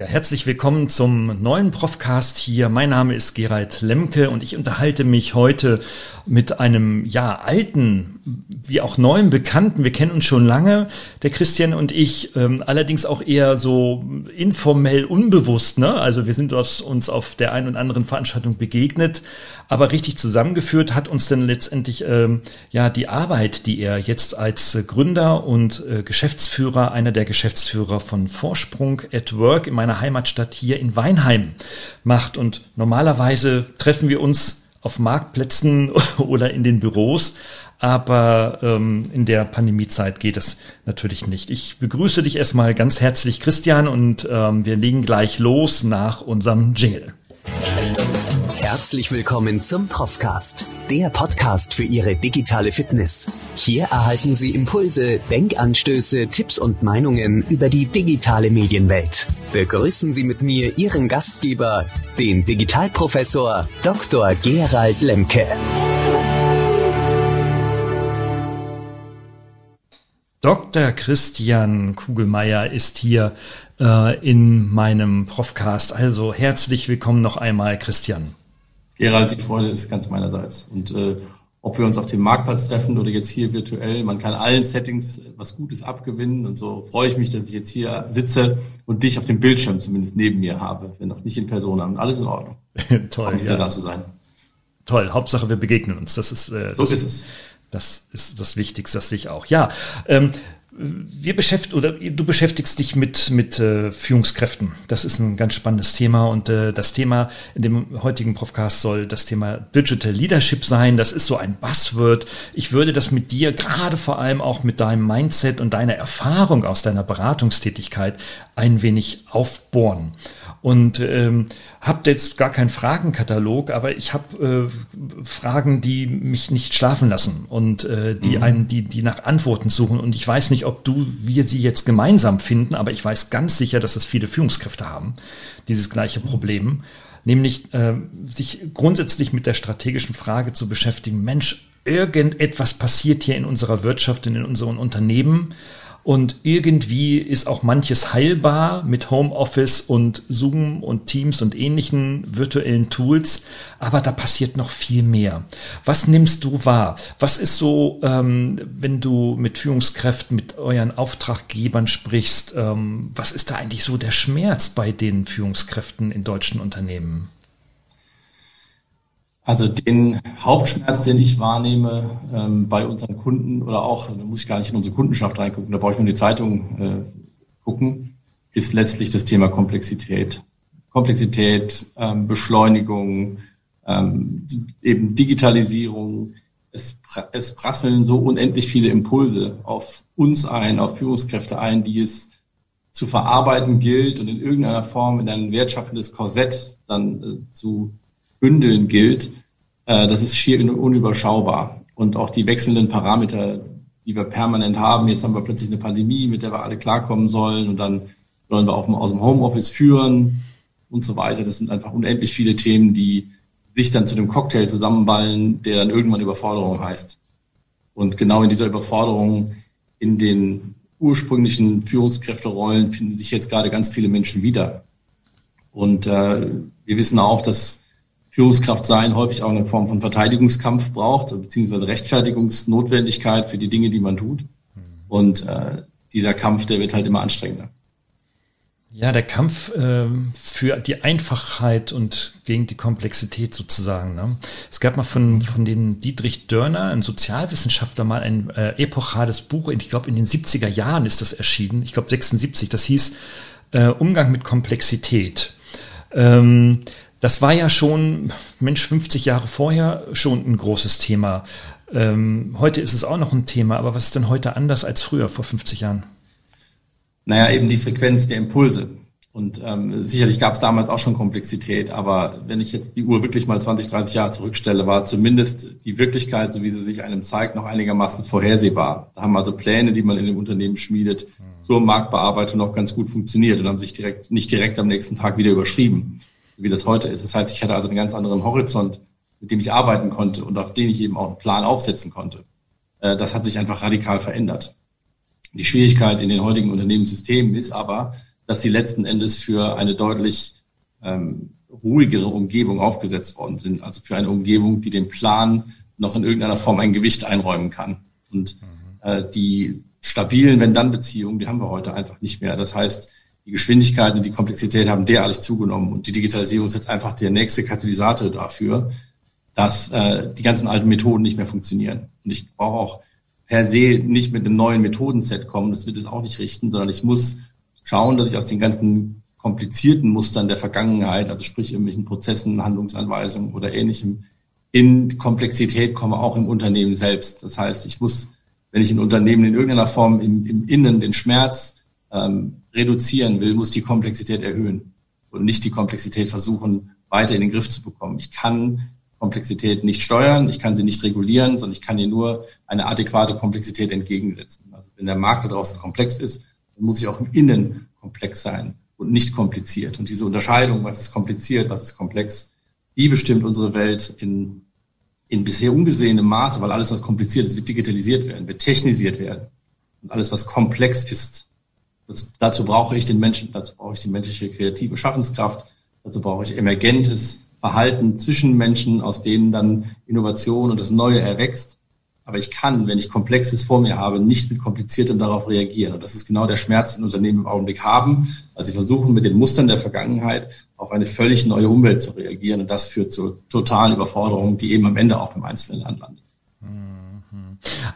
Ja, herzlich willkommen zum neuen Profcast hier. Mein Name ist Gerald Lemke und ich unterhalte mich heute mit einem ja alten wie auch neuen Bekannten. Wir kennen uns schon lange, der Christian und ich, ähm, allerdings auch eher so informell unbewusst. Ne? Also wir sind uns auf der einen und anderen Veranstaltung begegnet, aber richtig zusammengeführt hat uns dann letztendlich ähm, ja die Arbeit, die er jetzt als Gründer und äh, Geschäftsführer, einer der Geschäftsführer von Vorsprung at Work in meiner Heimatstadt hier in Weinheim macht. Und normalerweise treffen wir uns auf Marktplätzen oder in den Büros. Aber ähm, in der Pandemiezeit geht es natürlich nicht. Ich begrüße dich erstmal ganz herzlich, Christian, und ähm, wir legen gleich los nach unserem Jingle. Herzlich willkommen zum Profcast, der Podcast für Ihre digitale Fitness. Hier erhalten Sie Impulse, Denkanstöße, Tipps und Meinungen über die digitale Medienwelt. Begrüßen Sie mit mir Ihren Gastgeber, den Digitalprofessor Dr. Gerald Lemke. Dr. Christian Kugelmeier ist hier äh, in meinem Profcast. Also herzlich willkommen noch einmal, Christian. Gerald, die Freude ist ganz meinerseits. Und äh, ob wir uns auf dem Marktplatz treffen oder jetzt hier virtuell, man kann allen Settings was Gutes abgewinnen. Und so freue ich mich, dass ich jetzt hier sitze und dich auf dem Bildschirm zumindest neben mir habe, wenn auch nicht in Person. Und alles in Ordnung. Toll. Ja. da zu sein. Toll. Hauptsache, wir begegnen uns. Das ist, äh, so das, ist es. Das ist das Wichtigste, das sehe ich auch. Ja, ähm, wir beschäftigen oder du beschäftigst dich mit mit äh, Führungskräften. Das ist ein ganz spannendes Thema und äh, das Thema in dem heutigen Podcast soll das Thema Digital Leadership sein. Das ist so ein Buzzword. Ich würde das mit dir gerade vor allem auch mit deinem Mindset und deiner Erfahrung aus deiner Beratungstätigkeit ein wenig aufbohren und ähm, habe jetzt gar keinen Fragenkatalog, aber ich habe äh, Fragen, die mich nicht schlafen lassen und äh, die mhm. einen, die die nach Antworten suchen. Und ich weiß nicht, ob du wir sie jetzt gemeinsam finden, aber ich weiß ganz sicher, dass es viele Führungskräfte haben dieses gleiche Problem, nämlich äh, sich grundsätzlich mit der strategischen Frage zu beschäftigen. Mensch, irgendetwas passiert hier in unserer Wirtschaft und in unseren Unternehmen und irgendwie ist auch manches heilbar mit Homeoffice und Zoom und Teams und ähnlichen virtuellen Tools. Aber da passiert noch viel mehr. Was nimmst du wahr? Was ist so, ähm, wenn du mit Führungskräften, mit euren Auftraggebern sprichst, ähm, was ist da eigentlich so der Schmerz bei den Führungskräften in deutschen Unternehmen? Also den Hauptschmerz, den ich wahrnehme ähm, bei unseren Kunden oder auch, da muss ich gar nicht in unsere Kundenschaft reingucken, da brauche ich nur die Zeitung äh, gucken, ist letztlich das Thema Komplexität. Komplexität, ähm, Beschleunigung, ähm, eben Digitalisierung. Es, es prasseln so unendlich viele Impulse auf uns ein, auf Führungskräfte ein, die es zu verarbeiten gilt und in irgendeiner Form in ein wertschaffendes Korsett dann äh, zu bündeln gilt, äh, das ist schier unüberschaubar. Und auch die wechselnden Parameter, die wir permanent haben, jetzt haben wir plötzlich eine Pandemie, mit der wir alle klarkommen sollen und dann sollen wir auch aus dem Homeoffice führen und so weiter. Das sind einfach unendlich viele Themen, die sich dann zu dem Cocktail zusammenballen, der dann irgendwann Überforderung heißt. Und genau in dieser Überforderung in den ursprünglichen Führungskräfterollen finden sich jetzt gerade ganz viele Menschen wieder. Und äh, wir wissen auch, dass Führungskraft sein häufig auch eine Form von Verteidigungskampf braucht, beziehungsweise Rechtfertigungsnotwendigkeit für die Dinge, die man tut. Und äh, dieser Kampf, der wird halt immer anstrengender. Ja, der Kampf äh, für die Einfachheit und gegen die Komplexität sozusagen. Ne? Es gab mal von, von den Dietrich Dörner, ein Sozialwissenschaftler, mal ein äh, epochales Buch, ich glaube in den 70er Jahren ist das erschienen, ich glaube 76, das hieß äh, Umgang mit Komplexität. Ähm, das war ja schon, Mensch, 50 Jahre vorher schon ein großes Thema. Ähm, heute ist es auch noch ein Thema, aber was ist denn heute anders als früher, vor 50 Jahren? Naja, eben die Frequenz der Impulse. Und ähm, sicherlich gab es damals auch schon Komplexität, aber wenn ich jetzt die Uhr wirklich mal 20, 30 Jahre zurückstelle, war zumindest die Wirklichkeit, so wie sie sich einem zeigt, noch einigermaßen vorhersehbar. Da haben also Pläne, die man in dem Unternehmen schmiedet, zur Marktbearbeitung noch ganz gut funktioniert und haben sich direkt, nicht direkt am nächsten Tag wieder überschrieben wie das heute ist. Das heißt, ich hatte also einen ganz anderen Horizont, mit dem ich arbeiten konnte und auf den ich eben auch einen Plan aufsetzen konnte. Äh, das hat sich einfach radikal verändert. Die Schwierigkeit in den heutigen Unternehmenssystemen ist aber, dass sie letzten Endes für eine deutlich ähm, ruhigere Umgebung aufgesetzt worden sind. Also für eine Umgebung, die dem Plan noch in irgendeiner Form ein Gewicht einräumen kann. Und äh, die stabilen Wenn-Dann-Beziehungen, die haben wir heute einfach nicht mehr. Das heißt, die Geschwindigkeit und die Komplexität haben derartig zugenommen und die Digitalisierung ist jetzt einfach der nächste Katalysator dafür, dass äh, die ganzen alten Methoden nicht mehr funktionieren. Und ich brauche auch per se nicht mit einem neuen Methodenset kommen, das wird es auch nicht richten, sondern ich muss schauen, dass ich aus den ganzen komplizierten Mustern der Vergangenheit, also sprich irgendwelchen Prozessen, Handlungsanweisungen oder ähnlichem, in Komplexität komme, auch im Unternehmen selbst. Das heißt, ich muss, wenn ich ein Unternehmen in irgendeiner Form im, im Innen den Schmerz ähm, reduzieren will, muss die Komplexität erhöhen und nicht die Komplexität versuchen, weiter in den Griff zu bekommen. Ich kann Komplexität nicht steuern, ich kann sie nicht regulieren, sondern ich kann ihr nur eine adäquate Komplexität entgegensetzen. Also wenn der Markt da draußen komplex ist, dann muss ich auch im Innen komplex sein und nicht kompliziert. Und diese Unterscheidung, was ist kompliziert, was ist komplex, die bestimmt unsere Welt in, in bisher ungesehenem Maße, weil alles, was kompliziert ist, wird digitalisiert werden, wird technisiert werden. Und alles, was komplex ist, das, dazu brauche ich den Menschen, dazu brauche ich die menschliche kreative Schaffenskraft, dazu brauche ich emergentes Verhalten zwischen Menschen, aus denen dann Innovation und das Neue erwächst. Aber ich kann, wenn ich Komplexes vor mir habe, nicht mit Kompliziertem darauf reagieren. Und das ist genau der Schmerz, den Unternehmen im Augenblick haben. Also sie versuchen mit den Mustern der Vergangenheit auf eine völlig neue Umwelt zu reagieren. Und das führt zu totalen Überforderungen, die eben am Ende auch beim einzelnen Land landen.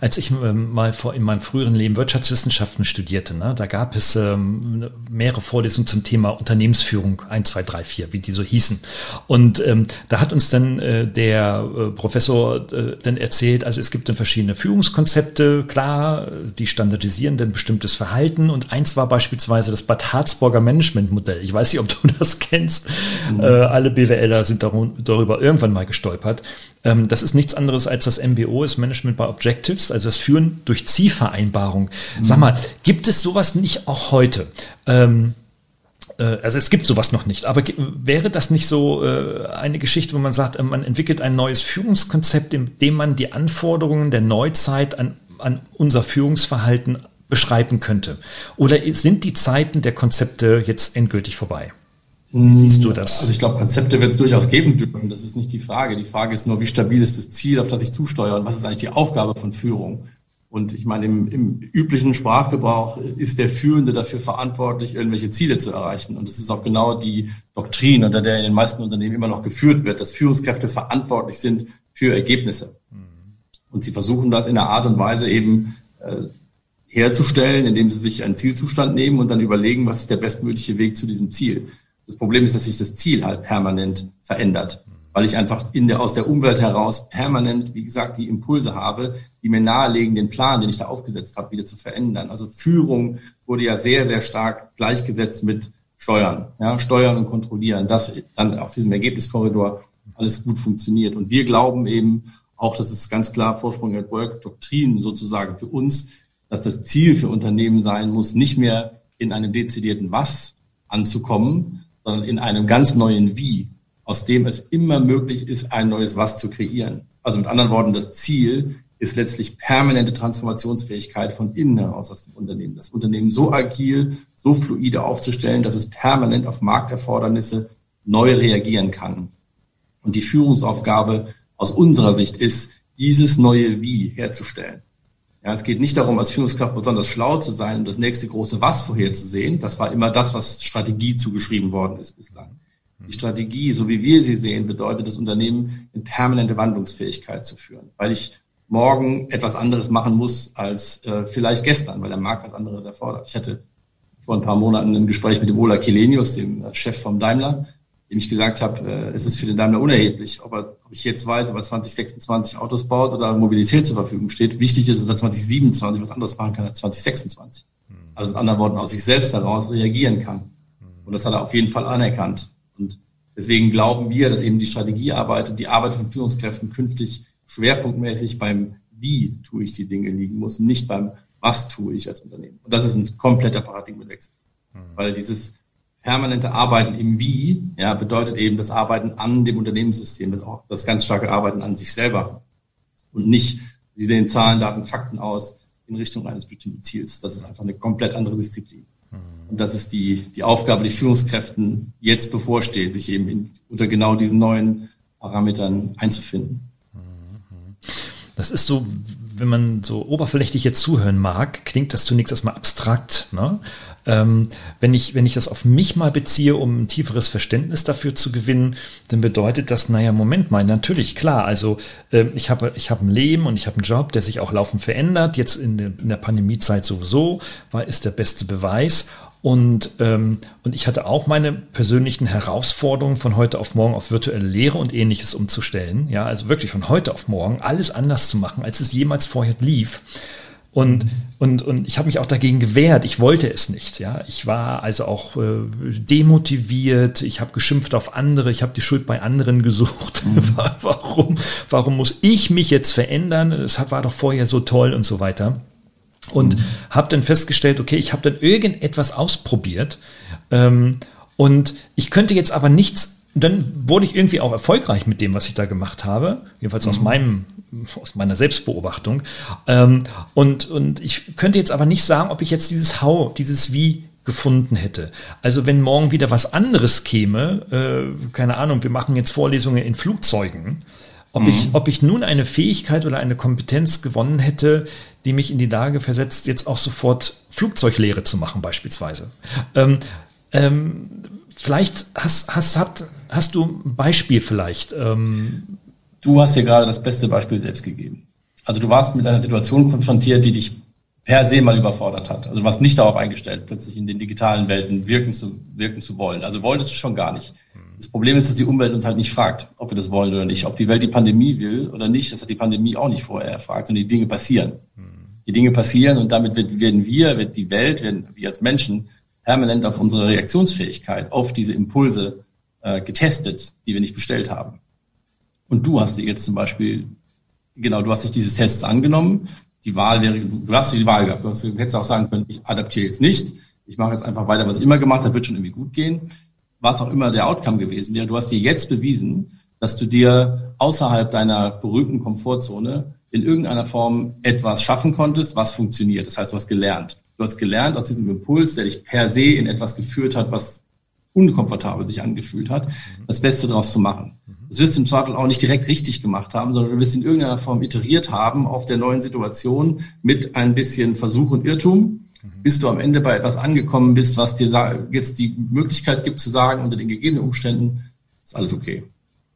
Als ich ähm, mal vor, in meinem früheren Leben Wirtschaftswissenschaften studierte, ne, da gab es ähm, mehrere Vorlesungen zum Thema Unternehmensführung 1, 2, 3, 4, wie die so hießen. Und ähm, da hat uns dann äh, der äh, Professor äh, dann erzählt, also es gibt dann verschiedene Führungskonzepte, klar, die standardisieren dann bestimmtes Verhalten. Und eins war beispielsweise das Bad Harzburger Managementmodell. Ich weiß nicht, ob du das kennst. Mhm. Äh, alle BWLer sind darüber irgendwann mal gestolpert. Ähm, das ist nichts anderes als das MBO, das Management by Objectives, also das Führen durch Zielvereinbarung. Mhm. Sag mal, gibt es sowas nicht auch heute? Ähm, äh, also es gibt sowas noch nicht, aber wäre das nicht so äh, eine Geschichte, wo man sagt, äh, man entwickelt ein neues Führungskonzept, in dem man die Anforderungen der Neuzeit an, an unser Führungsverhalten beschreiben könnte? Oder sind die Zeiten der Konzepte jetzt endgültig vorbei? Wie siehst du das? Also ich glaube, Konzepte wird es durchaus geben dürfen. Das ist nicht die Frage. Die Frage ist nur, wie stabil ist das Ziel, auf das ich zusteuere und was ist eigentlich die Aufgabe von Führung? Und ich meine, im, im üblichen Sprachgebrauch ist der Führende dafür verantwortlich, irgendwelche Ziele zu erreichen. Und das ist auch genau die Doktrin, unter der in den meisten Unternehmen immer noch geführt wird, dass Führungskräfte verantwortlich sind für Ergebnisse. Und sie versuchen das in einer Art und Weise eben äh, herzustellen, indem sie sich einen Zielzustand nehmen und dann überlegen, was ist der bestmögliche Weg zu diesem Ziel. Das Problem ist, dass sich das Ziel halt permanent verändert, weil ich einfach in der, aus der Umwelt heraus permanent, wie gesagt, die Impulse habe, die mir nahelegen, den Plan, den ich da aufgesetzt habe, wieder zu verändern. Also Führung wurde ja sehr, sehr stark gleichgesetzt mit Steuern, ja, Steuern und Kontrollieren, dass dann auf diesem Ergebniskorridor alles gut funktioniert. Und wir glauben eben auch, das ist ganz klar Vorsprung at Work Doktrin sozusagen für uns, dass das Ziel für Unternehmen sein muss, nicht mehr in einem dezidierten Was anzukommen, sondern in einem ganz neuen Wie, aus dem es immer möglich ist, ein neues Was zu kreieren. Also mit anderen Worten, das Ziel ist letztlich permanente Transformationsfähigkeit von innen heraus aus dem Unternehmen. Das Unternehmen so agil, so fluide aufzustellen, dass es permanent auf Markterfordernisse neu reagieren kann. Und die Führungsaufgabe aus unserer Sicht ist, dieses neue Wie herzustellen. Ja, es geht nicht darum, als Führungskraft besonders schlau zu sein und das nächste große Was vorherzusehen. Das war immer das, was Strategie zugeschrieben worden ist bislang. Die Strategie, so wie wir sie sehen, bedeutet, das Unternehmen in permanente Wandlungsfähigkeit zu führen, weil ich morgen etwas anderes machen muss als äh, vielleicht gestern, weil der Markt was anderes erfordert. Ich hatte vor ein paar Monaten ein Gespräch mit dem Ola Kelenius, dem äh, Chef vom Daimler, dem ich gesagt habe, äh, es ist für den Daimler unerheblich, ob, er, ob ich jetzt weiß, ob er 2026 Autos baut oder Mobilität zur Verfügung steht. Wichtig ist, dass er 2027 was anderes machen kann als 2026. Mhm. Also mit anderen Worten, aus sich selbst heraus reagieren kann. Mhm. Und das hat er auf jeden Fall anerkannt. Und deswegen glauben wir, dass eben die Strategiearbeit und die Arbeit von Führungskräften künftig schwerpunktmäßig beim Wie tue ich die Dinge liegen muss, nicht beim Was tue ich als Unternehmen. Und das ist ein kompletter Paradigmenwechsel. Mhm. Weil dieses permanente Arbeiten im Wie, ja, bedeutet eben das Arbeiten an dem Unternehmenssystem, das auch das ganz starke Arbeiten an sich selber und nicht, wie sehen Zahlen, Daten, Fakten aus in Richtung eines bestimmten Ziels. Das ist einfach eine komplett andere Disziplin. Und das ist die, die Aufgabe, die Führungskräften jetzt bevorsteht, sich eben in, unter genau diesen neuen Parametern einzufinden. Das ist so, wenn man so oberflächlich jetzt zuhören mag, klingt das zunächst erstmal abstrakt. Ne? Ähm, wenn, ich, wenn ich das auf mich mal beziehe, um ein tieferes Verständnis dafür zu gewinnen, dann bedeutet das, naja, Moment mal, natürlich, klar, also äh, ich habe ich hab ein Leben und ich habe einen Job, der sich auch laufend verändert. Jetzt in der, in der Pandemiezeit sowieso, war, ist der beste Beweis. Und, ähm, und ich hatte auch meine persönlichen Herausforderungen von heute auf morgen auf virtuelle Lehre und ähnliches umzustellen. Ja, also wirklich von heute auf morgen alles anders zu machen, als es jemals vorher lief. Und, und, und ich habe mich auch dagegen gewehrt. Ich wollte es nicht. Ja, ich war also auch äh, demotiviert. Ich habe geschimpft auf andere. Ich habe die Schuld bei anderen gesucht. Mhm. warum, warum muss ich mich jetzt verändern? Es war doch vorher so toll und so weiter. Und mhm. habe dann festgestellt, okay, ich habe dann irgendetwas ausprobiert ähm, und ich könnte jetzt aber nichts dann wurde ich irgendwie auch erfolgreich mit dem, was ich da gemacht habe, jedenfalls mhm. aus meinem, aus meiner Selbstbeobachtung. Ähm, und, und ich könnte jetzt aber nicht sagen, ob ich jetzt dieses How, dieses Wie gefunden hätte. Also wenn morgen wieder was anderes käme, äh, keine Ahnung, wir machen jetzt Vorlesungen in Flugzeugen, ob, mhm. ich, ob ich nun eine Fähigkeit oder eine Kompetenz gewonnen hätte, die mich in die Lage versetzt, jetzt auch sofort Flugzeuglehre zu machen, beispielsweise. Ähm, ähm, vielleicht hast, hast, hast, hast du ein Beispiel vielleicht? Ähm, du hast dir gerade das beste Beispiel selbst gegeben. Also du warst mit einer Situation konfrontiert, die dich per se mal überfordert hat. Also du warst nicht darauf eingestellt, plötzlich in den digitalen Welten wirken zu, wirken zu wollen. Also wolltest du schon gar nicht. Das Problem ist, dass die Umwelt uns halt nicht fragt, ob wir das wollen oder nicht. Ob die Welt die Pandemie will oder nicht, das hat die Pandemie auch nicht vorher erfragt, sondern die Dinge passieren. Die Dinge passieren und damit werden wir, wird die Welt, werden wir als Menschen permanent auf unsere Reaktionsfähigkeit, auf diese Impulse äh, getestet, die wir nicht bestellt haben. Und du hast dir jetzt zum Beispiel, genau, du hast dich dieses Tests angenommen. Die Wahl wäre, du hast die Wahl gehabt. Du, hast, du hättest auch sagen können, ich adaptiere jetzt nicht. Ich mache jetzt einfach weiter, was ich immer gemacht habe, wird schon irgendwie gut gehen was auch immer der Outcome gewesen wäre, du hast dir jetzt bewiesen, dass du dir außerhalb deiner berühmten Komfortzone in irgendeiner Form etwas schaffen konntest, was funktioniert. Das heißt, du hast gelernt. Du hast gelernt aus diesem Impuls, der dich per se in etwas geführt hat, was unkomfortabel sich angefühlt hat, das Beste daraus zu machen. Das wirst du im Zweifel auch nicht direkt richtig gemacht haben, sondern du wirst in irgendeiner Form iteriert haben auf der neuen Situation mit ein bisschen Versuch und Irrtum bis du am Ende bei etwas angekommen bist, was dir jetzt die Möglichkeit gibt zu sagen, unter den gegebenen Umständen ist alles okay.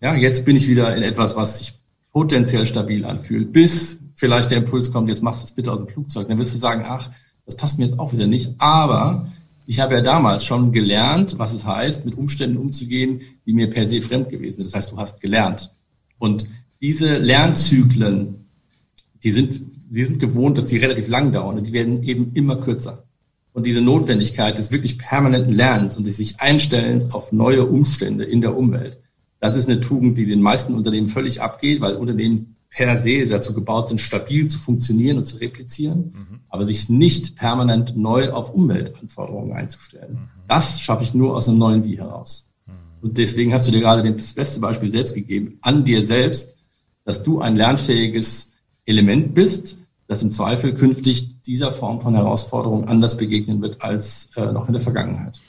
Ja, jetzt bin ich wieder in etwas, was sich potenziell stabil anfühlt, bis vielleicht der Impuls kommt, jetzt machst du es bitte aus dem Flugzeug. Dann wirst du sagen, ach, das passt mir jetzt auch wieder nicht. Aber ich habe ja damals schon gelernt, was es heißt, mit Umständen umzugehen, die mir per se fremd gewesen sind. Das heißt, du hast gelernt. Und diese Lernzyklen, die sind die sind gewohnt, dass die relativ lang dauern und die werden eben immer kürzer. Und diese Notwendigkeit des wirklich permanenten Lernens und des sich Einstellens auf neue Umstände in der Umwelt, das ist eine Tugend, die den meisten Unternehmen völlig abgeht, weil Unternehmen per se dazu gebaut sind, stabil zu funktionieren und zu replizieren, mhm. aber sich nicht permanent neu auf Umweltanforderungen einzustellen. Mhm. Das schaffe ich nur aus einem neuen Wie heraus. Mhm. Und deswegen hast du dir gerade das beste Beispiel selbst gegeben, an dir selbst, dass du ein lernfähiges Element bist, das im Zweifel künftig dieser Form von Herausforderung anders begegnen wird als äh, noch in der Vergangenheit.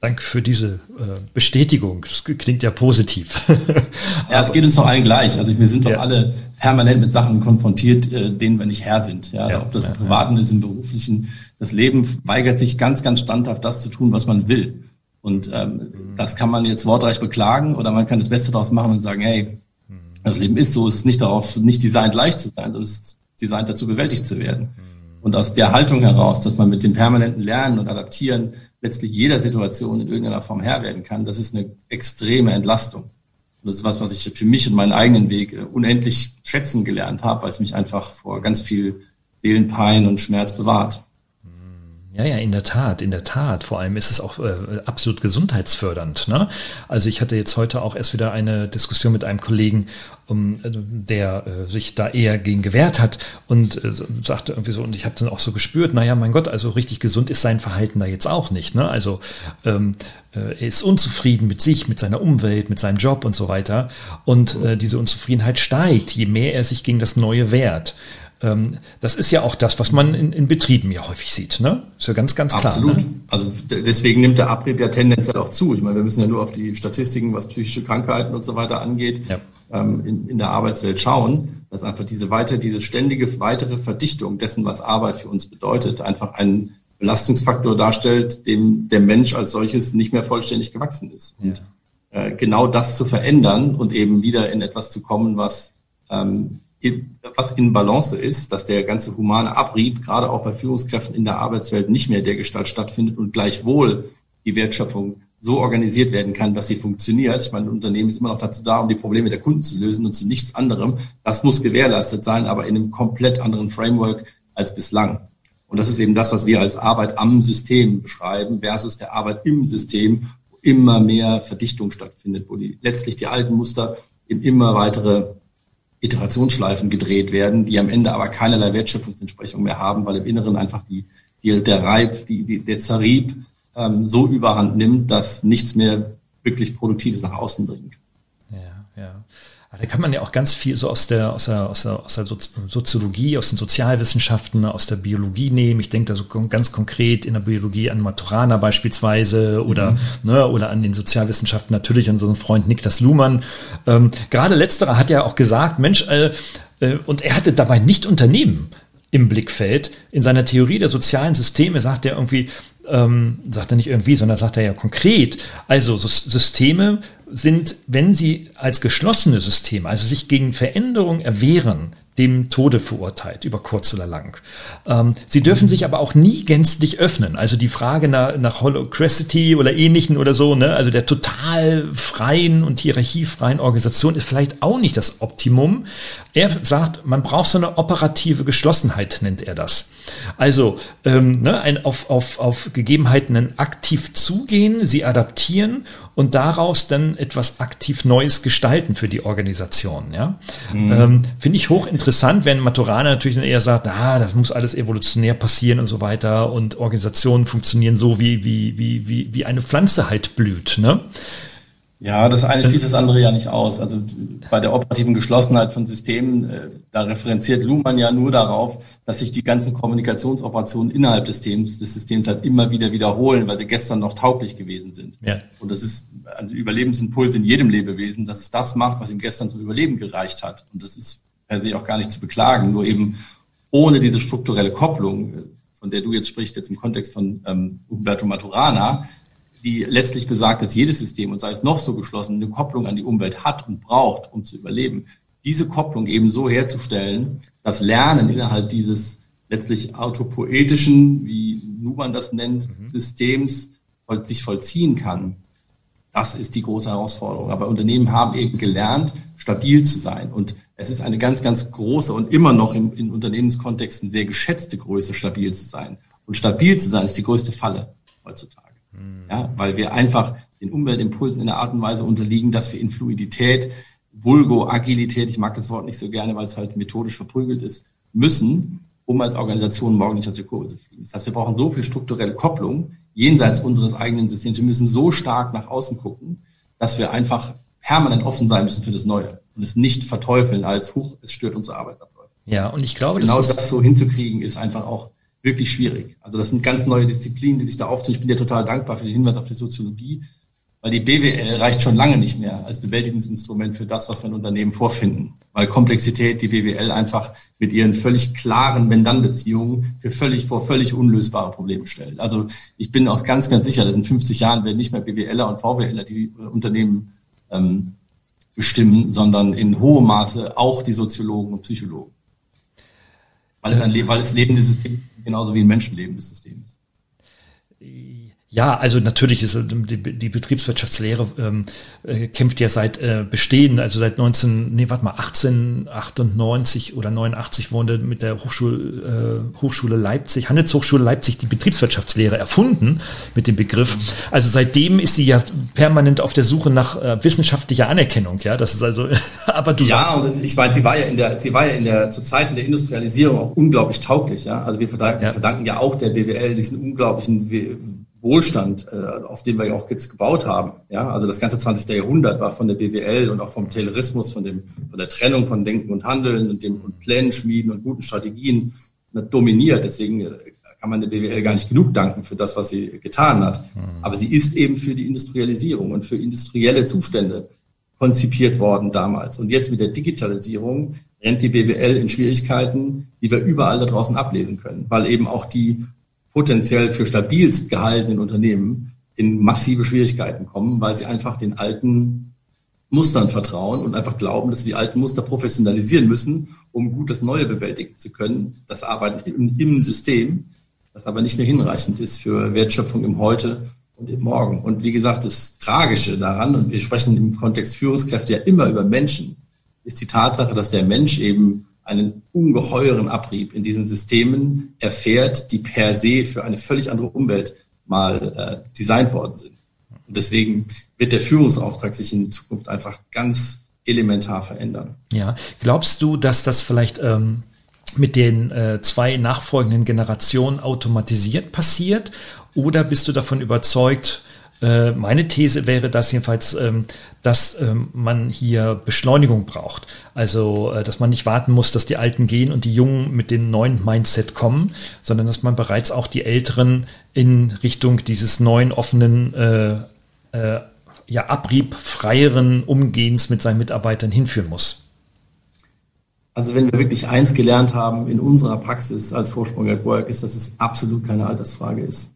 Danke für diese äh, Bestätigung. Das klingt ja positiv. ja, es geht uns doch allen gleich. Also wir sind doch ja. alle permanent mit Sachen konfrontiert, äh, denen wir nicht Herr sind. Ja, ja ob das im Privaten ist, im Beruflichen. Das Leben weigert sich ganz, ganz standhaft, das zu tun, was man will. Und ähm, mhm. das kann man jetzt wortreich beklagen oder man kann das Beste daraus machen und sagen, hey, das Leben ist so, es ist nicht darauf, nicht designt leicht zu sein, sondern es ist designt dazu, bewältigt zu werden. Und aus der Haltung heraus, dass man mit dem permanenten Lernen und Adaptieren letztlich jeder Situation in irgendeiner Form Herr werden kann, das ist eine extreme Entlastung. Und das ist was, was ich für mich und meinen eigenen Weg äh, unendlich schätzen gelernt habe, weil es mich einfach vor ganz viel Seelenpein und Schmerz bewahrt. Ja, ja, in der Tat, in der Tat. Vor allem ist es auch äh, absolut gesundheitsfördernd. Ne? Also ich hatte jetzt heute auch erst wieder eine Diskussion mit einem Kollegen, um, der äh, sich da eher gegen gewehrt hat und äh, sagte irgendwie so, und ich habe dann auch so gespürt, naja, mein Gott, also richtig gesund ist sein Verhalten da jetzt auch nicht. Ne? Also ähm, äh, er ist unzufrieden mit sich, mit seiner Umwelt, mit seinem Job und so weiter. Und äh, diese Unzufriedenheit steigt, je mehr er sich gegen das Neue wehrt. Ähm, das ist ja auch das, was man in, in Betrieben ja häufig sieht. Ne? Ist ja ganz, ganz klar. Absolut. Ne? Also deswegen nimmt der Abrieb ja tendenziell auch zu. Ich meine, wir müssen ja nur auf die Statistiken, was psychische Krankheiten und so weiter angeht, ja. ähm, in, in der Arbeitswelt schauen, dass einfach diese weiter, diese ständige weitere Verdichtung dessen, was Arbeit für uns bedeutet, einfach ein Belastungsfaktor darstellt, dem der Mensch als solches nicht mehr vollständig gewachsen ist. Und äh, genau das zu verändern und eben wieder in etwas zu kommen, was ähm, in, was in Balance ist, dass der ganze humane Abrieb gerade auch bei Führungskräften in der Arbeitswelt nicht mehr der Gestalt stattfindet und gleichwohl die Wertschöpfung so organisiert werden kann, dass sie funktioniert. Ich meine, ein Unternehmen ist immer noch dazu da, um die Probleme der Kunden zu lösen und zu nichts anderem. Das muss gewährleistet sein, aber in einem komplett anderen Framework als bislang. Und das ist eben das, was wir als Arbeit am System beschreiben versus der Arbeit im System, wo immer mehr Verdichtung stattfindet, wo die, letztlich die alten Muster in immer weitere Iterationsschleifen gedreht werden, die am Ende aber keinerlei Wertschöpfungsentsprechung mehr haben, weil im Inneren einfach die, die der Reib, die, die, der Zerrieb ähm, so überhand nimmt, dass nichts mehr wirklich Produktives nach außen dringen kann. Da kann man ja auch ganz viel so aus der, aus der, aus der, aus der Soziologie, aus den Sozialwissenschaften, aus der Biologie nehmen. Ich denke da so ganz konkret in der Biologie an Maturana beispielsweise oder, mhm. ne, oder an den Sozialwissenschaften natürlich an unseren Freund Niklas Luhmann. Ähm, gerade letzterer hat ja auch gesagt, Mensch, äh, äh, und er hatte dabei nicht Unternehmen im Blickfeld. In seiner Theorie der sozialen Systeme sagt er irgendwie, ähm, sagt er nicht irgendwie, sondern sagt er ja konkret, also Systeme sind, wenn sie als geschlossene Systeme, also sich gegen Veränderung erwehren, dem Tode verurteilt, über kurz oder lang. Ähm, sie dürfen sich aber auch nie gänzlich öffnen. Also die Frage nach, nach Holocracy oder ähnlichen oder so, ne, also der total freien und hierarchiefreien Organisation ist vielleicht auch nicht das Optimum. Er sagt, man braucht so eine operative Geschlossenheit, nennt er das. Also ähm, ne, ein, auf, auf, auf Gegebenheiten aktiv zugehen, sie adaptieren und daraus dann etwas aktiv Neues gestalten für die Organisation. Ja? Mhm. Ähm, Finde ich hochinteressant, wenn Maturana natürlich dann eher sagt, ah, das muss alles evolutionär passieren und so weiter und Organisationen funktionieren so, wie, wie, wie, wie, wie eine Pflanze halt blüht. Ne? Ja, das eine schließt das andere ja nicht aus. Also bei der operativen Geschlossenheit von Systemen, äh, da referenziert Luhmann ja nur darauf, dass sich die ganzen Kommunikationsoperationen innerhalb des Systems, des Systems halt immer wieder wiederholen, weil sie gestern noch tauglich gewesen sind. Ja. Und das ist ein Überlebensimpuls in jedem Lebewesen, dass es das macht, was ihm gestern zum Überleben gereicht hat. Und das ist per se auch gar nicht zu beklagen, nur eben ohne diese strukturelle Kopplung, äh, von der du jetzt sprichst, jetzt im Kontext von ähm, Umberto Maturana, die letztlich besagt, dass jedes System, und sei es noch so geschlossen, eine Kopplung an die Umwelt hat und braucht, um zu überleben. Diese Kopplung eben so herzustellen, dass Lernen innerhalb dieses letztlich autopoetischen, wie Nuban das nennt, mhm. Systems sich vollziehen kann. Das ist die große Herausforderung. Aber Unternehmen haben eben gelernt, stabil zu sein. Und es ist eine ganz, ganz große und immer noch in, in Unternehmenskontexten sehr geschätzte Größe, stabil zu sein. Und stabil zu sein ist die größte Falle heutzutage. Ja, weil wir einfach den Umweltimpulsen in der Art und Weise unterliegen, dass wir in Fluidität, Vulgo, Agilität, ich mag das Wort nicht so gerne, weil es halt methodisch verprügelt ist, müssen, um als Organisation morgen nicht aus der Kurve zu fliegen. Das heißt, wir brauchen so viel strukturelle Kopplung jenseits unseres eigenen Systems. Wir müssen so stark nach außen gucken, dass wir einfach permanent offen sein müssen für das Neue und es nicht verteufeln als, huch, es stört unsere Arbeitsabläufe. Ja, und ich glaube, genau das, das so hinzukriegen, ist einfach auch wirklich schwierig. Also das sind ganz neue Disziplinen, die sich da auftun. Ich bin dir total dankbar für den Hinweis auf die Soziologie, weil die BWL reicht schon lange nicht mehr als Bewältigungsinstrument für das, was wir in Unternehmen vorfinden. Weil Komplexität die BWL einfach mit ihren völlig klaren Wenn-Dann-Beziehungen für völlig, vor völlig unlösbare Probleme stellt. Also ich bin auch ganz, ganz sicher, dass in 50 Jahren werden nicht mehr BWLer und VWLer die Unternehmen ähm, bestimmen, sondern in hohem Maße auch die Soziologen und Psychologen. Weil es ein, weil es lebende System genauso wie ein menschenlebendes System ist. Ja, also natürlich ist die, die Betriebswirtschaftslehre ähm, äh, kämpft ja seit äh, Bestehen, also seit 19, nee, warte mal, 1898 oder 89 wurde mit der Hochschule, äh, Hochschule Leipzig, Handelshochschule Leipzig die Betriebswirtschaftslehre erfunden mit dem Begriff. Also seitdem ist sie ja permanent auf der Suche nach äh, wissenschaftlicher Anerkennung, ja. Das ist also, aber du ja, sagst. Ja, und ich meine, sie war ja in der, sie war ja in der, zu Zeiten der Industrialisierung auch unglaublich tauglich, ja. Also wir verdanken ja, wir verdanken ja auch der BWL diesen unglaublichen Wohlstand, äh, auf den wir ja auch jetzt gebaut haben. Ja, also das ganze 20. Jahrhundert war von der BWL und auch vom Taylorismus, von dem, von der Trennung von Denken und Handeln und dem und Plänen schmieden und guten Strategien dominiert. Deswegen äh, kann man der BWL gar nicht genug danken für das, was sie getan hat. Mhm. Aber sie ist eben für die Industrialisierung und für industrielle Zustände konzipiert worden damals. Und jetzt mit der Digitalisierung rennt die BWL in Schwierigkeiten, die wir überall da draußen ablesen können, weil eben auch die potenziell für stabilst gehaltenen Unternehmen in massive Schwierigkeiten kommen, weil sie einfach den alten Mustern vertrauen und einfach glauben, dass sie die alten Muster professionalisieren müssen, um gut das Neue bewältigen zu können, das Arbeiten im, im System, das aber nicht mehr hinreichend ist für Wertschöpfung im Heute und im Morgen. Und wie gesagt, das Tragische daran, und wir sprechen im Kontext Führungskräfte ja immer über Menschen, ist die Tatsache, dass der Mensch eben einen ungeheuren Abrieb in diesen Systemen erfährt, die per se für eine völlig andere Umwelt mal äh, designt worden sind. Und deswegen wird der Führungsauftrag sich in Zukunft einfach ganz elementar verändern. Ja, glaubst du, dass das vielleicht ähm, mit den äh, zwei nachfolgenden Generationen automatisiert passiert? Oder bist du davon überzeugt, äh, meine These wäre das jedenfalls, ähm, dass ähm, man hier Beschleunigung braucht. Also, äh, dass man nicht warten muss, dass die Alten gehen und die Jungen mit dem neuen Mindset kommen, sondern dass man bereits auch die Älteren in Richtung dieses neuen offenen, äh, äh, ja, abriebfreieren Umgehens mit seinen Mitarbeitern hinführen muss. Also wenn wir wirklich eins gelernt haben in unserer Praxis als Vorsprung at Work, ist, dass es absolut keine Altersfrage ist.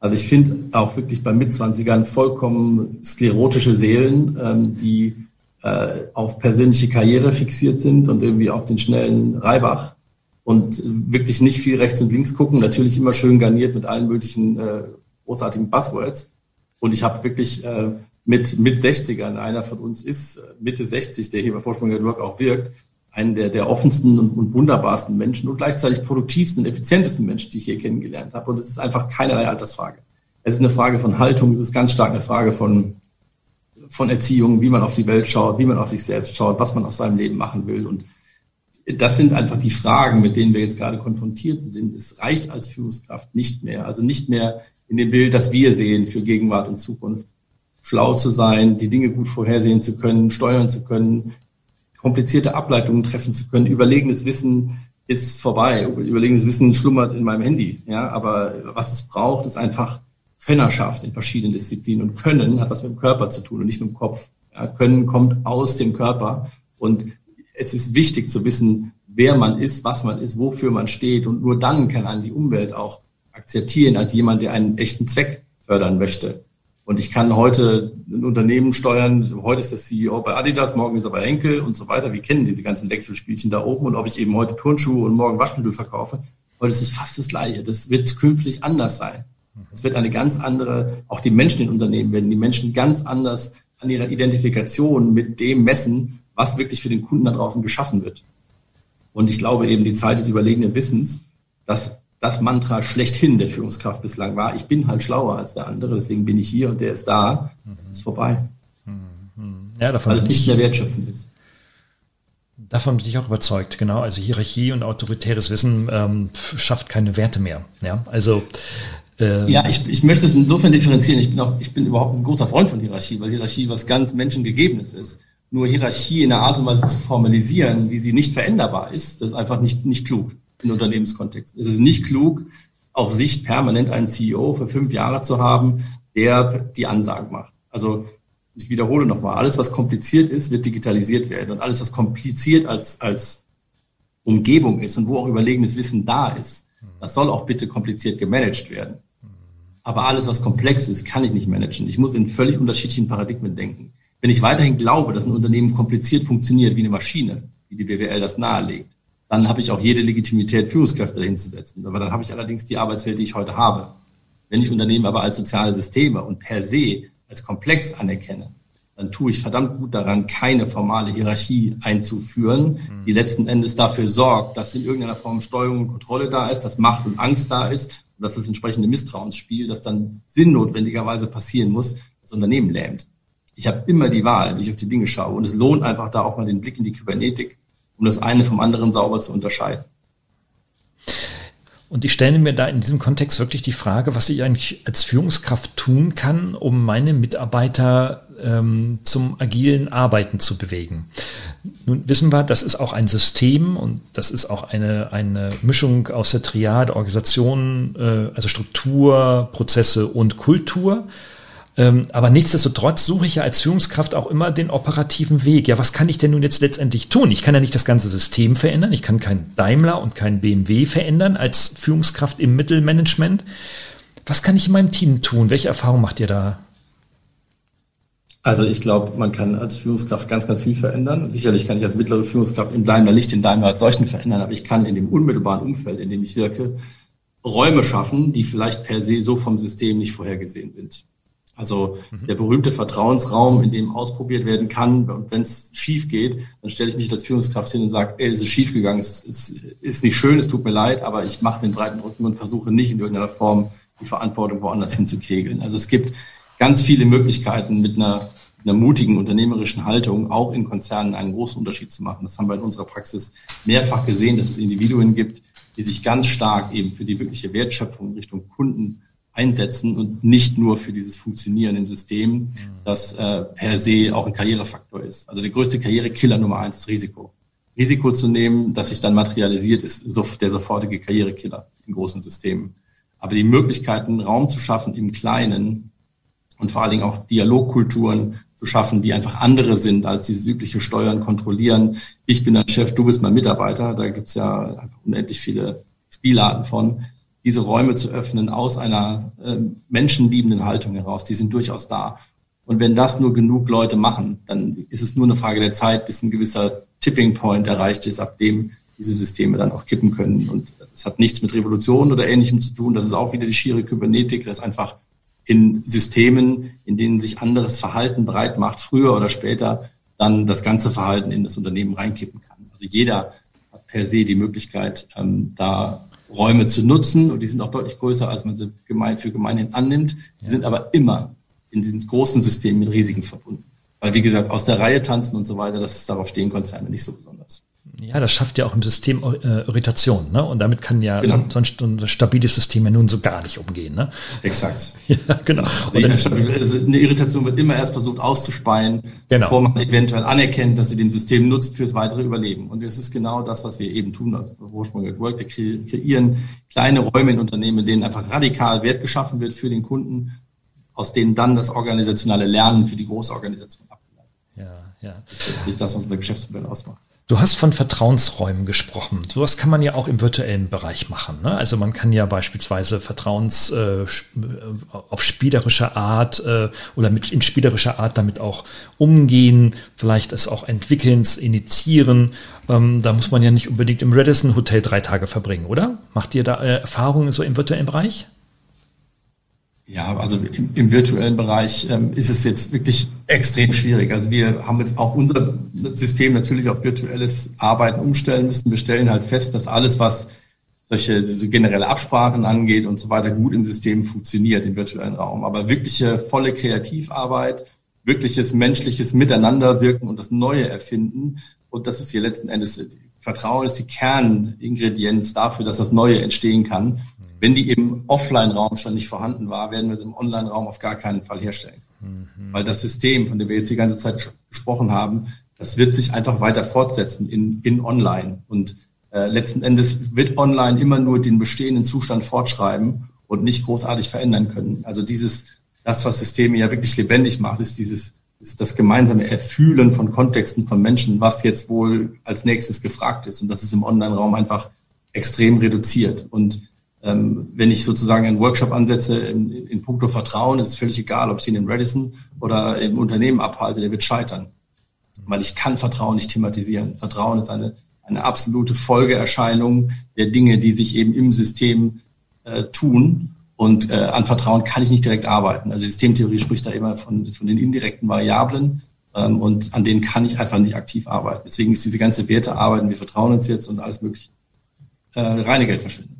Also ich finde auch wirklich bei Mitzwanzigern vollkommen sklerotische Seelen, ähm, die äh, auf persönliche Karriere fixiert sind und irgendwie auf den schnellen Reibach und wirklich nicht viel rechts und links gucken, natürlich immer schön garniert mit allen möglichen äh, großartigen Buzzwords. Und ich habe wirklich äh, mit, mit 60ern, einer von uns ist äh, Mitte 60, der hier bei Vorsprung Work auch wirkt, einen der, der offensten und, und wunderbarsten Menschen und gleichzeitig produktivsten und effizientesten Menschen, die ich hier kennengelernt habe. Und es ist einfach keinerlei Altersfrage. Es ist eine Frage von Haltung, es ist ganz stark eine Frage von, von Erziehung, wie man auf die Welt schaut, wie man auf sich selbst schaut, was man aus seinem Leben machen will. Und das sind einfach die Fragen, mit denen wir jetzt gerade konfrontiert sind. Es reicht als Führungskraft nicht mehr, also nicht mehr in dem Bild, das wir sehen für Gegenwart und Zukunft, schlau zu sein, die Dinge gut vorhersehen zu können, steuern zu können, komplizierte Ableitungen treffen zu können. Überlegenes Wissen ist vorbei. Überlegenes Wissen schlummert in meinem Handy. Ja, aber was es braucht, ist einfach Könnerschaft in verschiedenen Disziplinen. Und Können hat was mit dem Körper zu tun und nicht mit dem Kopf. Ja, können kommt aus dem Körper. Und es ist wichtig zu wissen, wer man ist, was man ist, wofür man steht. Und nur dann kann man die Umwelt auch akzeptieren als jemand, der einen echten Zweck fördern möchte. Und ich kann heute ein Unternehmen steuern, heute ist der CEO bei Adidas, morgen ist er bei Henkel und so weiter. Wir kennen diese ganzen Wechselspielchen da oben und ob ich eben heute Turnschuhe und morgen Waschmittel verkaufe, heute ist es fast das Gleiche. Das wird künftig anders sein. Es wird eine ganz andere, auch die Menschen in Unternehmen werden die Menschen ganz anders an ihrer Identifikation mit dem messen, was wirklich für den Kunden da draußen geschaffen wird. Und ich glaube eben, die Zeit des überlegenen Wissens, dass das Mantra schlechthin der Führungskraft bislang war. Ich bin halt schlauer als der andere, deswegen bin ich hier und der ist da. Das ist vorbei. Ja, davon Weil es nicht mehr wertschöpfend ist. Davon bin ich auch überzeugt, genau. Also Hierarchie und autoritäres Wissen ähm, schafft keine Werte mehr. Ja, also äh, ja, ich, ich möchte es insofern differenzieren. Ich bin auch, ich bin überhaupt ein großer Freund von Hierarchie, weil Hierarchie was ganz Menschengegebenes ist. Nur Hierarchie in einer Art und Weise zu formalisieren, wie sie nicht veränderbar ist, das ist einfach nicht, nicht klug in Unternehmenskontext. Es ist nicht klug, auf Sicht permanent einen CEO für fünf Jahre zu haben, der die Ansagen macht. Also ich wiederhole nochmal, alles, was kompliziert ist, wird digitalisiert werden. Und alles, was kompliziert als, als Umgebung ist und wo auch überlegenes Wissen da ist, das soll auch bitte kompliziert gemanagt werden. Aber alles, was komplex ist, kann ich nicht managen. Ich muss in völlig unterschiedlichen Paradigmen denken. Wenn ich weiterhin glaube, dass ein Unternehmen kompliziert funktioniert wie eine Maschine, wie die BWL das nahelegt, dann habe ich auch jede Legitimität, Führungskräfte dahin zu setzen. Aber dann habe ich allerdings die Arbeitswelt, die ich heute habe. Wenn ich Unternehmen aber als soziale Systeme und per se als komplex anerkenne, dann tue ich verdammt gut daran, keine formale Hierarchie einzuführen, mhm. die letzten Endes dafür sorgt, dass in irgendeiner Form Steuerung und Kontrolle da ist, dass Macht und Angst da ist und dass das entsprechende Misstrauensspiel, das dann sinnnotwendigerweise passieren muss, das Unternehmen lähmt. Ich habe immer die Wahl, wie ich auf die Dinge schaue. Und es lohnt einfach da auch mal den Blick in die Kybernetik um das eine vom anderen sauber zu unterscheiden. Und ich stelle mir da in diesem Kontext wirklich die Frage, was ich eigentlich als Führungskraft tun kann, um meine Mitarbeiter ähm, zum agilen Arbeiten zu bewegen. Nun wissen wir, das ist auch ein System und das ist auch eine, eine Mischung aus der Triade Organisation, äh, also Struktur, Prozesse und Kultur. Ähm, aber nichtsdestotrotz suche ich ja als Führungskraft auch immer den operativen Weg. Ja, was kann ich denn nun jetzt letztendlich tun? Ich kann ja nicht das ganze System verändern. Ich kann kein Daimler und kein BMW verändern als Führungskraft im Mittelmanagement. Was kann ich in meinem Team tun? Welche Erfahrung macht ihr da? Also ich glaube, man kann als Führungskraft ganz, ganz viel verändern. Sicherlich kann ich als mittlere Führungskraft im Daimler nicht den Daimler als solchen verändern, aber ich kann in dem unmittelbaren Umfeld, in dem ich wirke, Räume schaffen, die vielleicht per se so vom System nicht vorhergesehen sind. Also mhm. der berühmte Vertrauensraum, in dem ausprobiert werden kann. Und wenn es schief geht, dann stelle ich mich als Führungskraft hin und sage, ey, es ist schief gegangen, es, es ist nicht schön, es tut mir leid, aber ich mache den breiten Rücken und versuche nicht in irgendeiner Form die Verantwortung woanders hinzukegeln. Also es gibt ganz viele Möglichkeiten mit einer, einer mutigen unternehmerischen Haltung auch in Konzernen einen großen Unterschied zu machen. Das haben wir in unserer Praxis mehrfach gesehen, dass es Individuen gibt, die sich ganz stark eben für die wirkliche Wertschöpfung Richtung Kunden einsetzen und nicht nur für dieses Funktionieren im System, mhm. das äh, per se auch ein Karrierefaktor ist. Also der größte Karrierekiller Nummer eins ist Risiko. Risiko zu nehmen, das sich dann materialisiert, ist so der sofortige Karrierekiller in großen Systemen. Aber die Möglichkeiten, Raum zu schaffen im Kleinen und vor allen Dingen auch Dialogkulturen zu schaffen, die einfach andere sind als dieses übliche Steuern, Kontrollieren. Ich bin ein Chef, du bist mein Mitarbeiter. Da gibt's ja unendlich viele Spielarten von diese Räume zu öffnen aus einer äh, menschenliebenden Haltung heraus. Die sind durchaus da. Und wenn das nur genug Leute machen, dann ist es nur eine Frage der Zeit, bis ein gewisser Tipping Point erreicht ist, ab dem diese Systeme dann auch kippen können. Und das hat nichts mit Revolution oder Ähnlichem zu tun. Das ist auch wieder die schiere Kybernetik, das einfach in Systemen, in denen sich anderes Verhalten breit macht, früher oder später dann das ganze Verhalten in das Unternehmen reinkippen kann. Also jeder hat per se die Möglichkeit, ähm, da Räume zu nutzen und die sind auch deutlich größer, als man sie gemein, für gemeinhin annimmt. Die ja. sind aber immer in diesen großen Systemen mit Risiken verbunden. Weil, wie gesagt, aus der Reihe tanzen und so weiter, das darauf stehen Konzerne nicht so besonders. Ja, das schafft ja auch im System äh, Irritation, ne? Und damit kann ja genau. sonst ein stabiles System ja nun so gar nicht umgehen, ne? Exakt. ja, genau. Und dann, also eine Irritation wird immer erst versucht auszuspeien, genau. bevor man eventuell anerkennt, dass sie dem System nutzt fürs weitere Überleben. Und es ist genau das, was wir eben tun als Ursprung at Work. Wir kreieren kleine Räume in Unternehmen, in denen einfach radikal Wert geschaffen wird für den Kunden, aus denen dann das organisationale Lernen für die große Organisation abgeleitet wird. Ja, ja. Das ist letztlich das, was unser Geschäftsmodell ausmacht. Du hast von Vertrauensräumen gesprochen. Sowas kann man ja auch im virtuellen Bereich machen. Ne? Also man kann ja beispielsweise Vertrauens äh, äh, auf spielerische Art äh, oder mit in spielerischer Art damit auch umgehen, vielleicht es auch entwickeln, initiieren. Ähm, da muss man ja nicht unbedingt im Radisson Hotel drei Tage verbringen, oder? Macht ihr da äh, Erfahrungen so im virtuellen Bereich? Ja, also im, im virtuellen Bereich ähm, ist es jetzt wirklich extrem schwierig. Also wir haben jetzt auch unser System natürlich auf virtuelles Arbeiten umstellen müssen. Wir stellen halt fest, dass alles, was solche generelle Absprachen angeht und so weiter, gut im System funktioniert, im virtuellen Raum. Aber wirkliche volle Kreativarbeit, wirkliches menschliches Miteinanderwirken und das Neue erfinden. Und das ist hier letzten Endes, Vertrauen ist die Kerningredienz dafür, dass das Neue entstehen kann. Wenn die im Offline-Raum schon nicht vorhanden war, werden wir es im Online-Raum auf gar keinen Fall herstellen. Mhm. Weil das System, von dem wir jetzt die ganze Zeit gesprochen haben, das wird sich einfach weiter fortsetzen in, in Online. Und äh, letzten Endes wird Online immer nur den bestehenden Zustand fortschreiben und nicht großartig verändern können. Also dieses, das, was Systeme ja wirklich lebendig macht, ist dieses, ist das gemeinsame Erfühlen von Kontexten von Menschen, was jetzt wohl als nächstes gefragt ist. Und das ist im Online-Raum einfach extrem reduziert. Und wenn ich sozusagen einen Workshop ansetze in, in puncto Vertrauen, ist es völlig egal, ob ich den in Radisson oder im Unternehmen abhalte, der wird scheitern. Weil ich kann Vertrauen nicht thematisieren. Vertrauen ist eine, eine absolute Folgeerscheinung der Dinge, die sich eben im System äh, tun. Und äh, an Vertrauen kann ich nicht direkt arbeiten. Also Systemtheorie spricht da immer von, von den indirekten Variablen. Ähm, und an denen kann ich einfach nicht aktiv arbeiten. Deswegen ist diese ganze Wertearbeit, wir vertrauen uns jetzt und alles mögliche, äh, reine Geldverschwendung.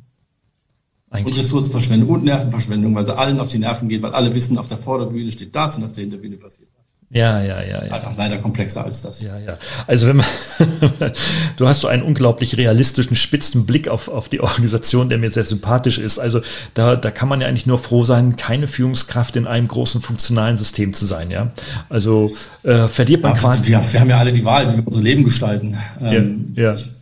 Eigentlich. Und Ressourcenverschwendung und Nervenverschwendung, weil sie allen auf die Nerven geht, weil alle wissen, auf der Vorderbühne steht das und auf der Hinterbühne passiert das. Ja, ja, ja, ja. Einfach leider komplexer als das. Ja, ja. Also wenn man, du hast so einen unglaublich realistischen, spitzen Blick auf, auf die Organisation, der mir sehr sympathisch ist. Also da, da kann man ja eigentlich nur froh sein, keine Führungskraft in einem großen funktionalen System zu sein, ja. Also äh, verliert man ja, quasi. Wir, wir, haben ja alle die Wahl, wie wir unser Leben gestalten. Ähm, ja, ja. Ich,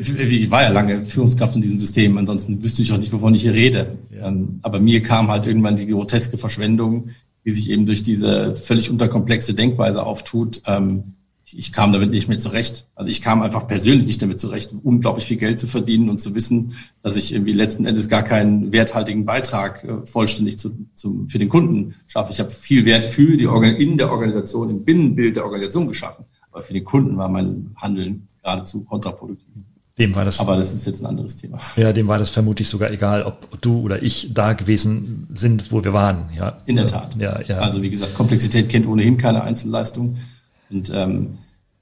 ich war ja lange Führungskraft in diesem System, ansonsten wüsste ich auch nicht, wovon ich hier rede. Ja. Ähm, aber mir kam halt irgendwann die groteske Verschwendung die sich eben durch diese völlig unterkomplexe Denkweise auftut, ähm, ich kam damit nicht mehr zurecht. Also ich kam einfach persönlich nicht damit zurecht, unglaublich viel Geld zu verdienen und zu wissen, dass ich irgendwie letzten Endes gar keinen werthaltigen Beitrag äh, vollständig zu, zu, für den Kunden schaffe. Ich habe viel Wert für die Organ in der Organisation, im Binnenbild der Organisation geschaffen. Aber für den Kunden war mein Handeln geradezu kontraproduktiv. Dem war das. Aber das ist jetzt ein anderes Thema. Ja, dem war das vermutlich sogar egal, ob du oder ich da gewesen sind, wo wir waren. Ja. In der Tat. Ja, ja. Also wie gesagt, Komplexität kennt ohnehin keine Einzelleistung. Und ähm,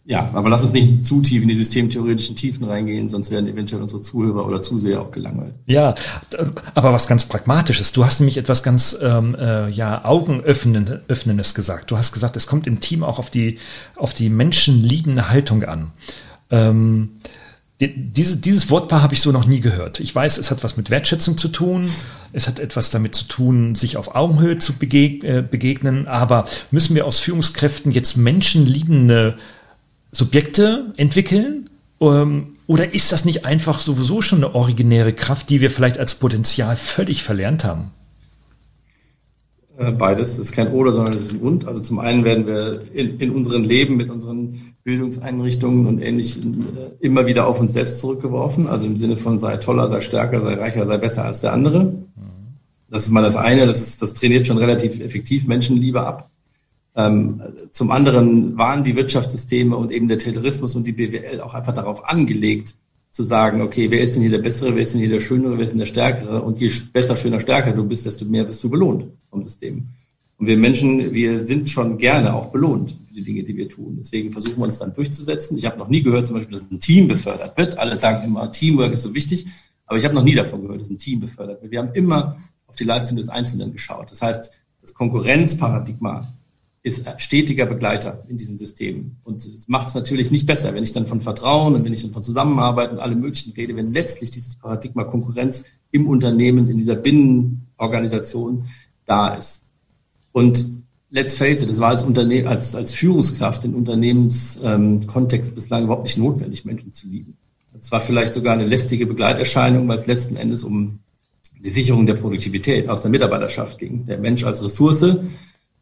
ja, aber lass uns nicht zu tief in die systemtheoretischen Tiefen reingehen, sonst werden eventuell unsere Zuhörer oder Zuseher auch gelangweilt. Ja, aber was ganz Pragmatisches. Du hast nämlich etwas ganz ähm, äh, ja Augenöffnendes gesagt. Du hast gesagt, es kommt im Team auch auf die auf die menschenliebende Haltung an. Ähm, diese, dieses Wortpaar habe ich so noch nie gehört. Ich weiß, es hat was mit Wertschätzung zu tun. Es hat etwas damit zu tun, sich auf Augenhöhe zu begeg äh, begegnen. Aber müssen wir aus Führungskräften jetzt menschenliebende Subjekte entwickeln? Ähm, oder ist das nicht einfach sowieso schon eine originäre Kraft, die wir vielleicht als Potenzial völlig verlernt haben? Äh, beides ist kein Oder, sondern es ist ein Und. Also zum einen werden wir in, in unseren Leben mit unseren Bildungseinrichtungen und Ähnlichem äh, immer wieder auf uns selbst zurückgeworfen. Also im Sinne von sei toller, sei stärker, sei reicher, sei besser als der andere. Das ist mal das eine. Das, ist, das trainiert schon relativ effektiv Menschenliebe ab. Ähm, zum anderen waren die Wirtschaftssysteme und eben der Taylorismus und die BWL auch einfach darauf angelegt, zu sagen, okay, wer ist denn hier der Bessere, wer ist denn hier der Schönere, wer ist denn der Stärkere? Und je besser, schöner, stärker du bist, desto mehr wirst du belohnt vom System. Und wir Menschen, wir sind schon gerne auch belohnt für die Dinge, die wir tun. Deswegen versuchen wir uns dann durchzusetzen. Ich habe noch nie gehört, zum Beispiel, dass ein Team befördert wird. Alle sagen immer, Teamwork ist so wichtig. Aber ich habe noch nie davon gehört, dass ein Team befördert wird. Wir haben immer auf die Leistung des Einzelnen geschaut. Das heißt, das Konkurrenzparadigma ist stetiger Begleiter in diesen Systemen. Und es macht es natürlich nicht besser, wenn ich dann von Vertrauen und wenn ich dann von Zusammenarbeit und allem Möglichen rede, wenn letztlich dieses Paradigma Konkurrenz im Unternehmen, in dieser Binnenorganisation da ist. Und let's face it, es war als, Unterne als, als Führungskraft in Unternehmenskontext ähm, bislang überhaupt nicht notwendig, Menschen zu lieben. Es war vielleicht sogar eine lästige Begleiterscheinung, weil es letzten Endes um die Sicherung der Produktivität aus der Mitarbeiterschaft ging. Der Mensch als Ressource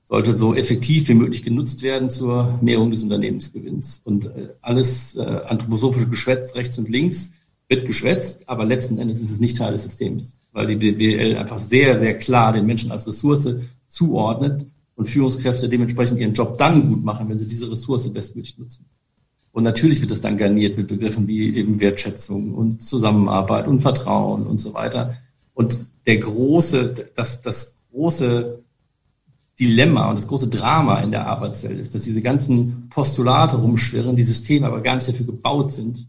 sollte so effektiv wie möglich genutzt werden zur Mehrung des Unternehmensgewinns. Und äh, alles äh, anthroposophische Geschwätz rechts und links wird geschwätzt, aber letzten Endes ist es nicht Teil des Systems, weil die BWL einfach sehr, sehr klar den Menschen als Ressource zuordnet und Führungskräfte dementsprechend ihren Job dann gut machen, wenn sie diese Ressource bestmöglich nutzen. Und natürlich wird es dann garniert mit Begriffen wie eben Wertschätzung und Zusammenarbeit und Vertrauen und so weiter. Und der große, das, das große Dilemma und das große Drama in der Arbeitswelt ist, dass diese ganzen Postulate rumschwirren, die Systeme aber gar nicht dafür gebaut sind.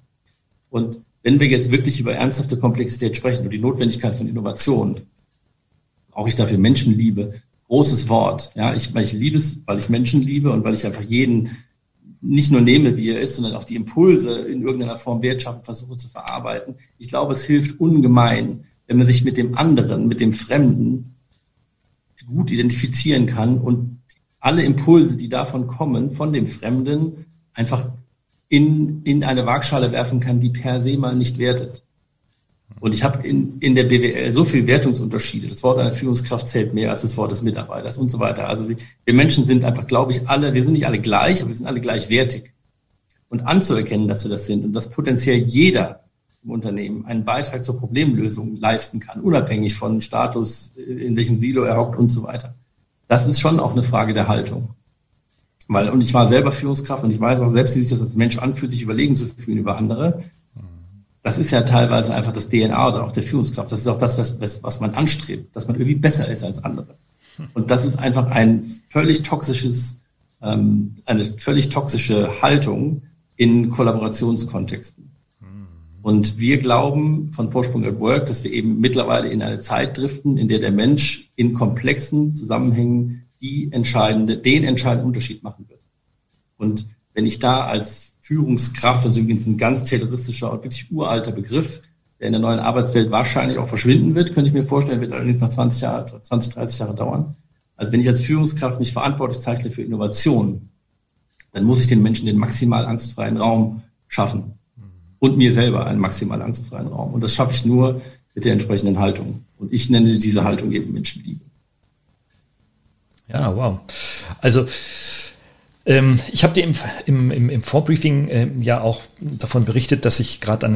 Und wenn wir jetzt wirklich über ernsthafte Komplexität sprechen und die Notwendigkeit von Innovation, brauche ich dafür Menschenliebe. Großes Wort. Ja, ich, ich liebe es, weil ich Menschen liebe und weil ich einfach jeden nicht nur nehme, wie er ist, sondern auch die Impulse in irgendeiner Form wertschaffend versuche zu verarbeiten. Ich glaube, es hilft ungemein, wenn man sich mit dem anderen, mit dem Fremden gut identifizieren kann und alle Impulse, die davon kommen, von dem Fremden, einfach in, in eine Waagschale werfen kann, die per se mal nicht wertet. Und ich habe in, in der BWL so viel Wertungsunterschiede. Das Wort einer Führungskraft zählt mehr als das Wort des Mitarbeiters und so weiter. Also wir, wir Menschen sind einfach, glaube ich, alle, wir sind nicht alle gleich, aber wir sind alle gleichwertig. Und anzuerkennen, dass wir das sind und dass potenziell jeder im Unternehmen einen Beitrag zur Problemlösung leisten kann, unabhängig von Status, in welchem Silo er hockt und so weiter. Das ist schon auch eine Frage der Haltung. Weil, und ich war selber Führungskraft und ich weiß auch selbst, wie sich das als Mensch anfühlt, sich überlegen zu fühlen über andere. Das ist ja teilweise einfach das DNA oder auch der Führungskraft. Das ist auch das, was, was man anstrebt, dass man irgendwie besser ist als andere. Und das ist einfach ein völlig toxisches, ähm, eine völlig toxische Haltung in Kollaborationskontexten. Und wir glauben von Vorsprung at Work, dass wir eben mittlerweile in eine Zeit driften, in der der Mensch in komplexen Zusammenhängen die entscheidende, den entscheidenden Unterschied machen wird. Und wenn ich da als Führungskraft, das ist übrigens ein ganz terroristischer und wirklich uralter Begriff, der in der neuen Arbeitswelt wahrscheinlich auch verschwinden wird, könnte ich mir vorstellen, wird allerdings nach 20 Jahre, 20, 30 Jahre dauern. Also wenn ich als Führungskraft mich verantwortlich zeichne für Innovation, dann muss ich den Menschen den maximal angstfreien Raum schaffen und mir selber einen maximal angstfreien Raum. Und das schaffe ich nur mit der entsprechenden Haltung. Und ich nenne diese Haltung eben Menschenliebe. Ja, wow. Also ähm, ich habe dir im, im, im, im Vorbriefing äh, ja auch davon berichtet, dass ich gerade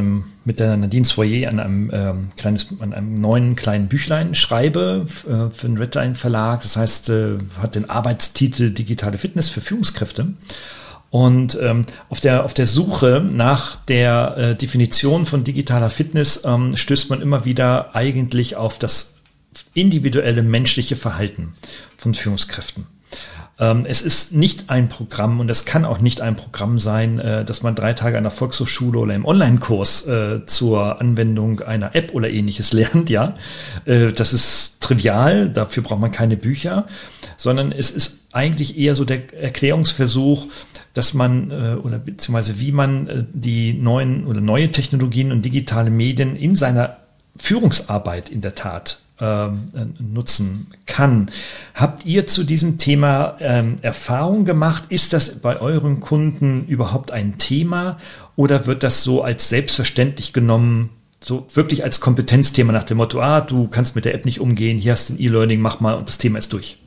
mit der Nadine Soyer an einem ähm, kleines, an einem neuen kleinen Büchlein schreibe äh, für den Redline Verlag. Das heißt, äh, hat den Arbeitstitel Digitale Fitness für Führungskräfte. Und ähm, auf, der, auf der Suche nach der äh, Definition von digitaler Fitness ähm, stößt man immer wieder eigentlich auf das individuelle menschliche Verhalten von Führungskräften. Ähm, es ist nicht ein Programm und es kann auch nicht ein Programm sein, äh, dass man drei Tage an der Volkshochschule oder im Online-Kurs äh, zur Anwendung einer App oder ähnliches lernt. Ja, äh, das ist trivial, dafür braucht man keine Bücher, sondern es ist eigentlich eher so der Erklärungsversuch, dass man äh, oder beziehungsweise wie man äh, die neuen oder neue Technologien und digitale Medien in seiner Führungsarbeit in der Tat ähm, nutzen kann. Habt ihr zu diesem Thema ähm, Erfahrung gemacht? Ist das bei euren Kunden überhaupt ein Thema oder wird das so als selbstverständlich genommen, so wirklich als Kompetenzthema nach dem Motto, ah, du kannst mit der App nicht umgehen, hier hast du ein E-Learning, mach mal und das Thema ist durch?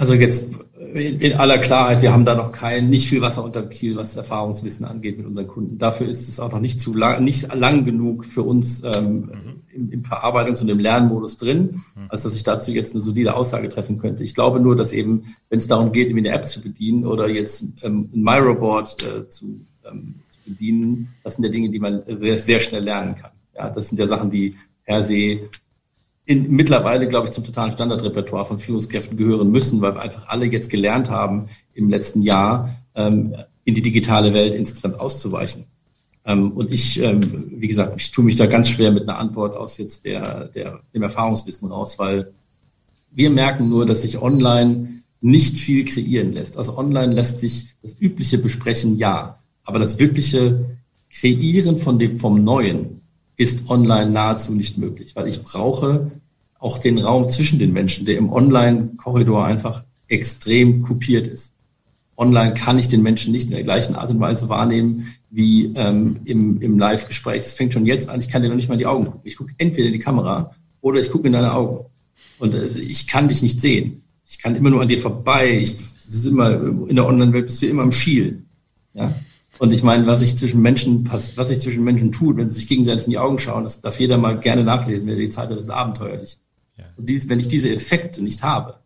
Also jetzt in aller Klarheit, wir haben da noch kein, nicht viel Wasser unter Kiel, was Erfahrungswissen angeht mit unseren Kunden. Dafür ist es auch noch nicht zu lang, nicht lang genug für uns ähm, mhm. im, im Verarbeitungs- und im Lernmodus drin, mhm. als dass ich dazu jetzt eine solide Aussage treffen könnte. Ich glaube nur, dass eben, wenn es darum geht, eine App zu bedienen oder jetzt ähm, ein MyRobot äh, zu, ähm, zu bedienen, das sind ja Dinge, die man sehr, sehr schnell lernen kann. Ja, das sind ja Sachen, die per se in, mittlerweile, glaube ich, zum totalen Standardrepertoire von Führungskräften gehören müssen, weil wir einfach alle jetzt gelernt haben, im letzten Jahr ähm, in die digitale Welt insgesamt auszuweichen. Ähm, und ich, ähm, wie gesagt, ich tue mich da ganz schwer mit einer Antwort aus jetzt der, der, dem Erfahrungswissen raus, weil wir merken nur, dass sich online nicht viel kreieren lässt. Also online lässt sich das übliche besprechen, ja. Aber das wirkliche Kreieren von dem, vom Neuen ist online nahezu nicht möglich, weil ich brauche auch den Raum zwischen den Menschen, der im Online-Korridor einfach extrem kopiert ist. Online kann ich den Menschen nicht in der gleichen Art und Weise wahrnehmen wie ähm, im, im Live-Gespräch. Das fängt schon jetzt an, ich kann dir noch nicht mal in die Augen gucken. Ich gucke entweder in die Kamera oder ich gucke in deine Augen. Und äh, ich kann dich nicht sehen. Ich kann immer nur an dir vorbei. Ich, das ist immer, in der Online-Welt bist du immer im Schielen. Ja? Und ich meine, was sich zwischen Menschen, was sich zwischen Menschen tut, wenn sie sich gegenseitig in die Augen schauen, das darf jeder mal gerne nachlesen, wer die Zeit hat, das ist abenteuerlich. Und dies, wenn ich diese Effekte nicht habe,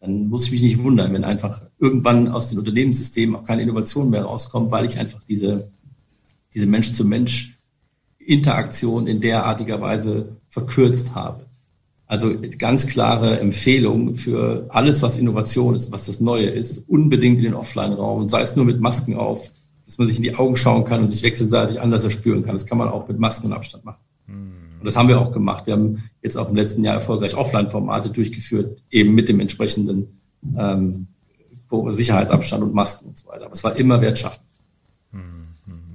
dann muss ich mich nicht wundern, wenn einfach irgendwann aus den Unternehmenssystemen auch keine Innovation mehr rauskommt, weil ich einfach diese, diese Mensch-zu-Mensch-Interaktion in derartiger Weise verkürzt habe. Also ganz klare Empfehlung für alles, was Innovation ist, was das Neue ist, unbedingt in den Offline-Raum, sei es nur mit Masken auf, dass man sich in die Augen schauen kann und sich wechselseitig anders erspüren kann. Das kann man auch mit Masken und Abstand machen. Und das haben wir auch gemacht. Wir haben jetzt auch im letzten Jahr erfolgreich Offline-Formate durchgeführt, eben mit dem entsprechenden ähm, Sicherheitsabstand und Masken und so weiter. Aber es war immer wertschaffend.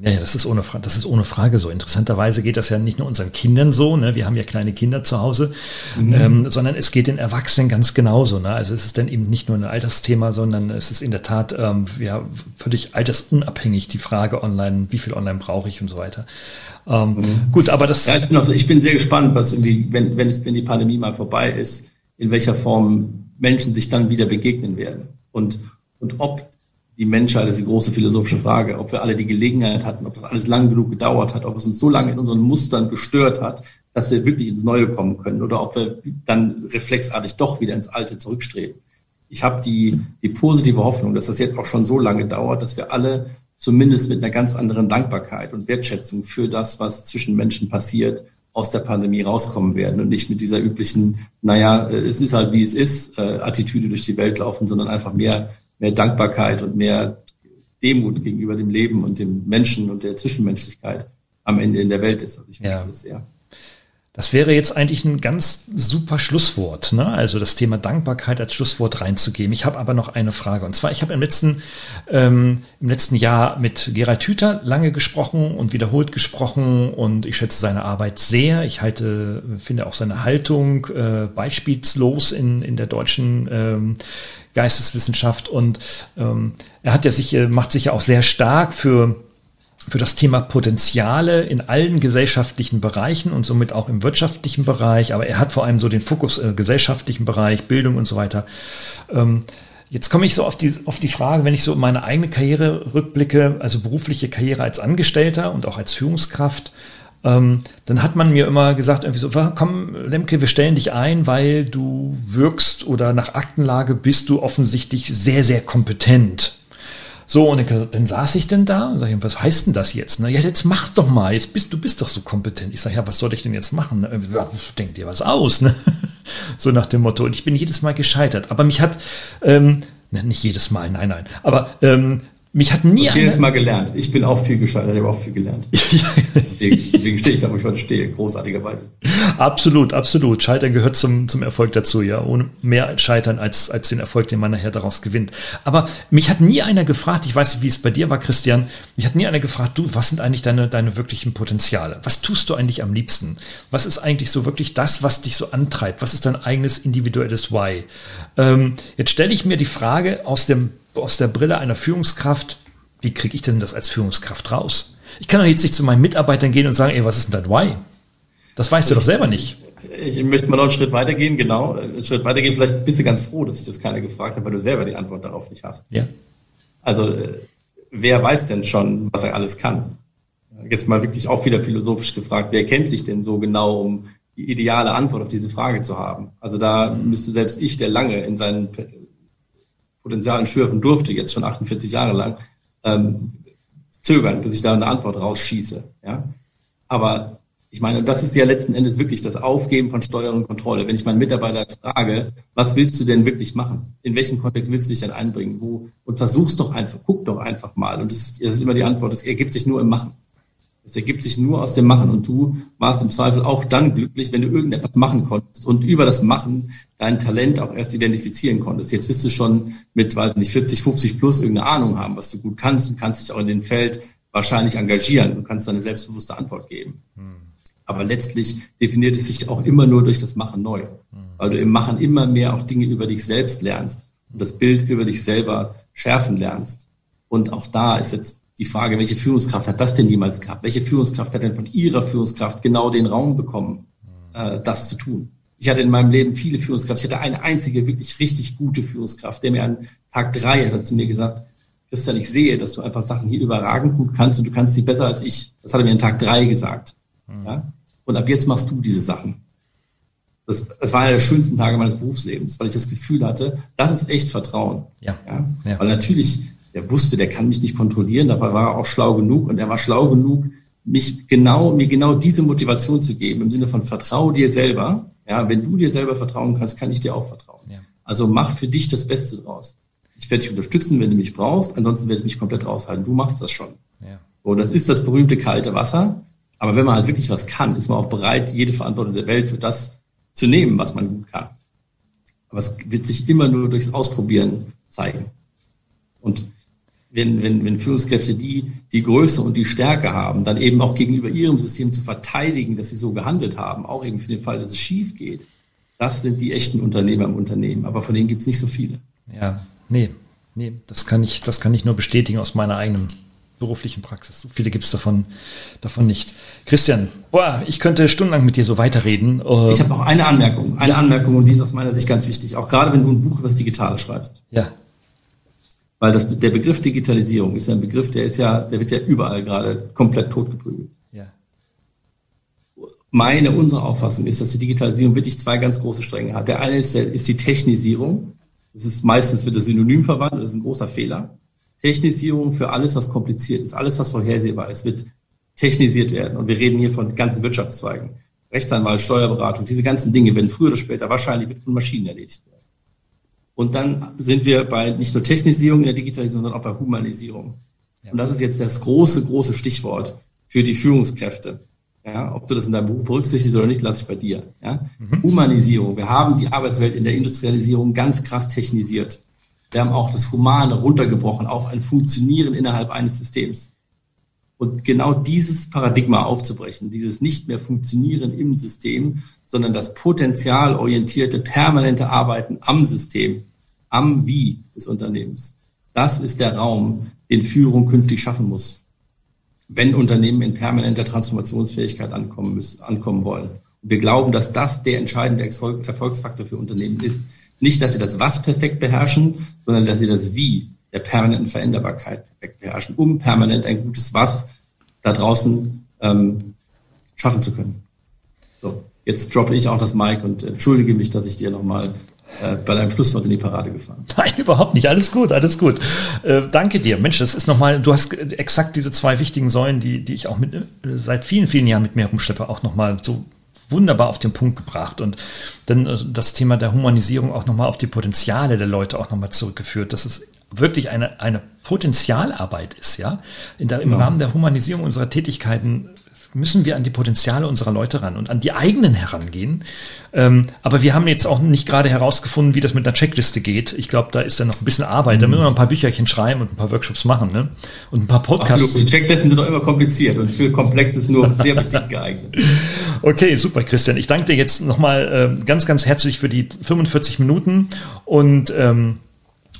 Ja, ja, das ist ohne Frage, das ist ohne Frage so. Interessanterweise geht das ja nicht nur unseren Kindern so, ne? Wir haben ja kleine Kinder zu Hause, mhm. ähm, sondern es geht den Erwachsenen ganz genauso. Ne? Also es ist dann eben nicht nur ein Altersthema, sondern es ist in der Tat ähm, ja völlig altersunabhängig die Frage online, wie viel online brauche ich und so weiter. Ähm, mhm. Gut, aber das. Ja, ich bin, also, ich bin sehr gespannt, was irgendwie, wenn, wenn es, wenn die Pandemie mal vorbei ist, in welcher Form Menschen sich dann wieder begegnen werden. Und, und ob die Menschheit, ist die große philosophische Frage, ob wir alle die Gelegenheit hatten, ob das alles lang genug gedauert hat, ob es uns so lange in unseren Mustern gestört hat, dass wir wirklich ins Neue kommen können oder ob wir dann reflexartig doch wieder ins Alte zurückstreben. Ich habe die, die positive Hoffnung, dass das jetzt auch schon so lange dauert, dass wir alle zumindest mit einer ganz anderen Dankbarkeit und Wertschätzung für das, was zwischen Menschen passiert, aus der Pandemie rauskommen werden und nicht mit dieser üblichen, naja, es ist halt wie es ist, äh, Attitüde durch die Welt laufen, sondern einfach mehr mehr Dankbarkeit und mehr Demut gegenüber dem Leben und dem Menschen und der Zwischenmenschlichkeit am Ende in der Welt ist. Also ich wünsche ja. das sehr. Das wäre jetzt eigentlich ein ganz super Schlusswort, ne? also das Thema Dankbarkeit als Schlusswort reinzugeben. Ich habe aber noch eine Frage und zwar, ich habe im letzten, ähm, im letzten Jahr mit Gerald Hüther lange gesprochen und wiederholt gesprochen und ich schätze seine Arbeit sehr. Ich halte, finde auch seine Haltung äh, beispielslos in, in der deutschen ähm, Geisteswissenschaft und ähm, er hat ja sich, äh, macht sich ja auch sehr stark für für das Thema Potenziale in allen gesellschaftlichen Bereichen und somit auch im wirtschaftlichen Bereich, aber er hat vor allem so den Fokus äh, gesellschaftlichen Bereich, Bildung und so weiter. Ähm, jetzt komme ich so auf die, auf die Frage, wenn ich so meine eigene Karriere rückblicke, also berufliche Karriere als Angestellter und auch als Führungskraft, ähm, dann hat man mir immer gesagt, irgendwie so, komm, Lemke, wir stellen dich ein, weil du wirkst oder nach Aktenlage bist du offensichtlich sehr, sehr kompetent. So, und dann, dann saß ich denn da und sage, was heißt denn das jetzt? Na, ja, jetzt mach doch mal, jetzt bist du bist doch so kompetent. Ich sage, ja, was soll ich denn jetzt machen? Ja, denk dir was aus, ne? So nach dem Motto. Und ich bin jedes Mal gescheitert. Aber mich hat, ähm, nicht jedes Mal, nein, nein. Aber ähm, mich hat nie. Ich jedes Mal gelernt. Ich bin auch viel gescheitert, ich habe auch viel gelernt. deswegen, deswegen stehe ich da, wo ich heute stehe, großartigerweise. Absolut, absolut. Scheitern gehört zum, zum Erfolg dazu, ja. Ohne mehr Scheitern als, als den Erfolg, den man nachher daraus gewinnt. Aber mich hat nie einer gefragt, ich weiß nicht, wie es bei dir war, Christian, mich hat nie einer gefragt, du, was sind eigentlich deine, deine wirklichen Potenziale? Was tust du eigentlich am liebsten? Was ist eigentlich so wirklich das, was dich so antreibt? Was ist dein eigenes individuelles Why? Ähm, jetzt stelle ich mir die Frage aus dem aus der Brille einer Führungskraft, wie kriege ich denn das als Führungskraft raus? Ich kann doch jetzt nicht zu meinen Mitarbeitern gehen und sagen, ey, was ist denn dein Why? Das weißt du doch selber nicht. Ich möchte mal noch einen Schritt weitergehen, genau. Einen Schritt weitergehen, vielleicht bist du ganz froh, dass ich das keiner gefragt habe, weil du selber die Antwort darauf nicht hast. Ja. Also, äh, wer weiß denn schon, was er alles kann? Jetzt mal wirklich auch wieder philosophisch gefragt, wer kennt sich denn so genau, um die ideale Antwort auf diese Frage zu haben? Also da müsste selbst ich, der lange in seinen Potenzialen schürfen durfte, jetzt schon 48 Jahre lang, ähm, zögern, bis ich da eine Antwort rausschieße. Ja? Aber ich meine, das ist ja letzten Endes wirklich das Aufgeben von Steuerung und Kontrolle. Wenn ich meinen Mitarbeiter frage, was willst du denn wirklich machen? In welchem Kontext willst du dich denn einbringen? Wo? Und versuch's doch einfach, guck doch einfach mal. Und das ist, das ist immer die Antwort, es ergibt sich nur im Machen. Es ergibt sich nur aus dem Machen. Und du warst im Zweifel auch dann glücklich, wenn du irgendetwas machen konntest und über das Machen dein Talent auch erst identifizieren konntest. Jetzt wirst du schon mit, weiß nicht, 40, 50 plus irgendeine Ahnung haben, was du gut kannst. Du kannst dich auch in dem Feld wahrscheinlich engagieren. Du kannst eine selbstbewusste Antwort geben. Hm. Aber letztlich definiert es sich auch immer nur durch das Machen neu. Hm. Weil du im Machen immer mehr auch Dinge über dich selbst lernst und das Bild über dich selber schärfen lernst. Und auch da ist jetzt die Frage, welche Führungskraft hat das denn jemals gehabt? Welche Führungskraft hat denn von ihrer Führungskraft genau den Raum bekommen, äh, das zu tun? Ich hatte in meinem Leben viele Führungskräfte. Ich hatte eine einzige wirklich richtig gute Führungskraft, der mir an Tag drei hat zu mir gesagt, Christian, ich sehe, dass du einfach Sachen hier überragend gut kannst und du kannst sie besser als ich. Das hat er mir an Tag drei gesagt. Mhm. Ja? Und ab jetzt machst du diese Sachen. Das, das war einer der schönsten Tage meines Berufslebens, weil ich das Gefühl hatte, das ist echt Vertrauen. Ja? ja. Weil natürlich der wusste, der kann mich nicht kontrollieren, dabei war er auch schlau genug und er war schlau genug, mich genau, mir genau diese Motivation zu geben, im Sinne von vertraue dir selber. Ja, wenn du dir selber vertrauen kannst, kann ich dir auch vertrauen. Ja. Also mach für dich das Beste draus. Ich werde dich unterstützen, wenn du mich brauchst, ansonsten werde ich mich komplett raushalten. Du machst das schon. Ja. So, das ist das berühmte kalte Wasser. Aber wenn man halt wirklich was kann, ist man auch bereit, jede Verantwortung der Welt für das zu nehmen, was man gut kann. Aber es wird sich immer nur durchs Ausprobieren zeigen. Und wenn, wenn, wenn Führungskräfte die, die Größe und die Stärke haben, dann eben auch gegenüber ihrem System zu verteidigen, dass sie so gehandelt haben, auch eben für den Fall, dass es schief geht. Das sind die echten Unternehmer im Unternehmen. Aber von denen gibt es nicht so viele. Ja, nee, nee, das kann ich, das kann ich nur bestätigen aus meiner eigenen beruflichen Praxis. So viele gibt es davon, davon nicht. Christian, boah, ich könnte stundenlang mit dir so weiterreden. Ich habe auch eine Anmerkung, eine Anmerkung und die ist aus meiner Sicht ganz wichtig. Auch gerade wenn du ein Buch über das Digitale schreibst. Ja. Weil das, der Begriff Digitalisierung ist ja ein Begriff, der ist ja, der wird ja überall gerade komplett totgeprügelt. Ja. Meine, unsere Auffassung ist, dass die Digitalisierung wirklich zwei ganz große Stränge hat. Der eine ist, ist die Technisierung. Das ist meistens wird das Synonym verwandt, das ist ein großer Fehler. Technisierung für alles, was kompliziert ist, alles, was vorhersehbar ist, wird technisiert werden. Und wir reden hier von ganzen Wirtschaftszweigen. Rechtsanwalt, Steuerberatung, diese ganzen Dinge werden früher oder später wahrscheinlich von Maschinen erledigt werden. Und dann sind wir bei nicht nur Technisierung in der Digitalisierung, sondern auch bei Humanisierung. Ja. Und das ist jetzt das große, große Stichwort für die Führungskräfte. Ja, ob du das in deinem Buch berücksichtigst oder nicht, lasse ich bei dir. Ja? Mhm. Humanisierung. Wir haben die Arbeitswelt in der Industrialisierung ganz krass technisiert. Wir haben auch das Humane runtergebrochen auf ein Funktionieren innerhalb eines Systems. Und genau dieses Paradigma aufzubrechen, dieses nicht mehr Funktionieren im System, sondern das potenzialorientierte, permanente Arbeiten am System, am Wie des Unternehmens. Das ist der Raum, den Führung künftig schaffen muss, wenn Unternehmen in permanenter Transformationsfähigkeit ankommen, müssen, ankommen wollen. Und wir glauben, dass das der entscheidende Erfolgsfaktor für Unternehmen ist. Nicht, dass sie das Was perfekt beherrschen, sondern dass sie das Wie der permanenten Veränderbarkeit perfekt beherrschen, um permanent ein gutes Was da draußen ähm, schaffen zu können. So, jetzt droppe ich auch das Mic und entschuldige mich, dass ich dir nochmal äh, bei deinem Schlusswort in die Parade gefahren. Nein, überhaupt nicht. Alles gut, alles gut. Äh, danke dir. Mensch, das ist nochmal, du hast exakt diese zwei wichtigen Säulen, die, die ich auch mit, äh, seit vielen, vielen Jahren mit mir rumschleppe, auch nochmal so wunderbar auf den Punkt gebracht und dann äh, das Thema der Humanisierung auch nochmal auf die Potenziale der Leute auch nochmal zurückgeführt, dass es wirklich eine, eine Potenzialarbeit ist, ja. In der, Im ja. Rahmen der Humanisierung unserer Tätigkeiten müssen wir an die Potenziale unserer Leute ran und an die eigenen herangehen. Ähm, aber wir haben jetzt auch nicht gerade herausgefunden, wie das mit einer Checkliste geht. Ich glaube, da ist dann noch ein bisschen Arbeit. Da müssen wir noch ein paar Bücherchen schreiben und ein paar Workshops machen ne? und ein paar Podcasts. Absolut. Die Checklisten sind doch immer kompliziert und für komplex ist nur sehr bedingt geeignet. Okay, super, Christian. Ich danke dir jetzt nochmal äh, ganz, ganz herzlich für die 45 Minuten und ähm,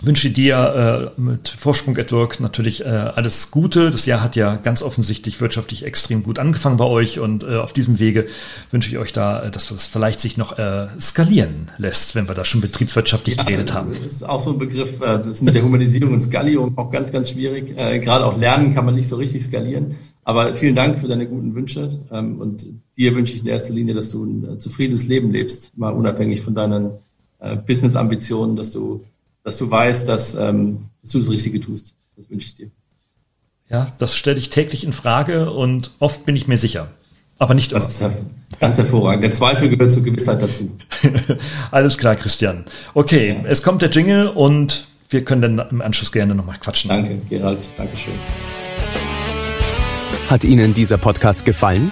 wünsche dir äh, mit Vorsprung at Work natürlich äh, alles Gute. Das Jahr hat ja ganz offensichtlich wirtschaftlich extrem gut angefangen bei euch und äh, auf diesem Wege wünsche ich euch da, äh, dass es vielleicht sich noch äh, skalieren lässt, wenn wir da schon betriebswirtschaftlich ja, geredet haben. Das ist auch so ein Begriff, äh, das ist mit der Humanisierung und Skalierung auch ganz, ganz schwierig. Äh, gerade auch Lernen kann man nicht so richtig skalieren. Aber vielen Dank für deine guten Wünsche ähm, und dir wünsche ich in erster Linie, dass du ein äh, zufriedenes Leben lebst, mal unabhängig von deinen äh, Business-Ambitionen, dass du dass du weißt, dass, ähm, dass du das Richtige tust. Das wünsche ich dir. Ja, das stelle ich täglich in Frage und oft bin ich mir sicher. Aber nicht Das ist ganz hervorragend. Der Zweifel gehört zur Gewissheit dazu. Alles klar, Christian. Okay, ja. es kommt der Jingle und wir können dann im Anschluss gerne nochmal quatschen. Danke, Gerald. Dankeschön. Hat Ihnen dieser Podcast gefallen?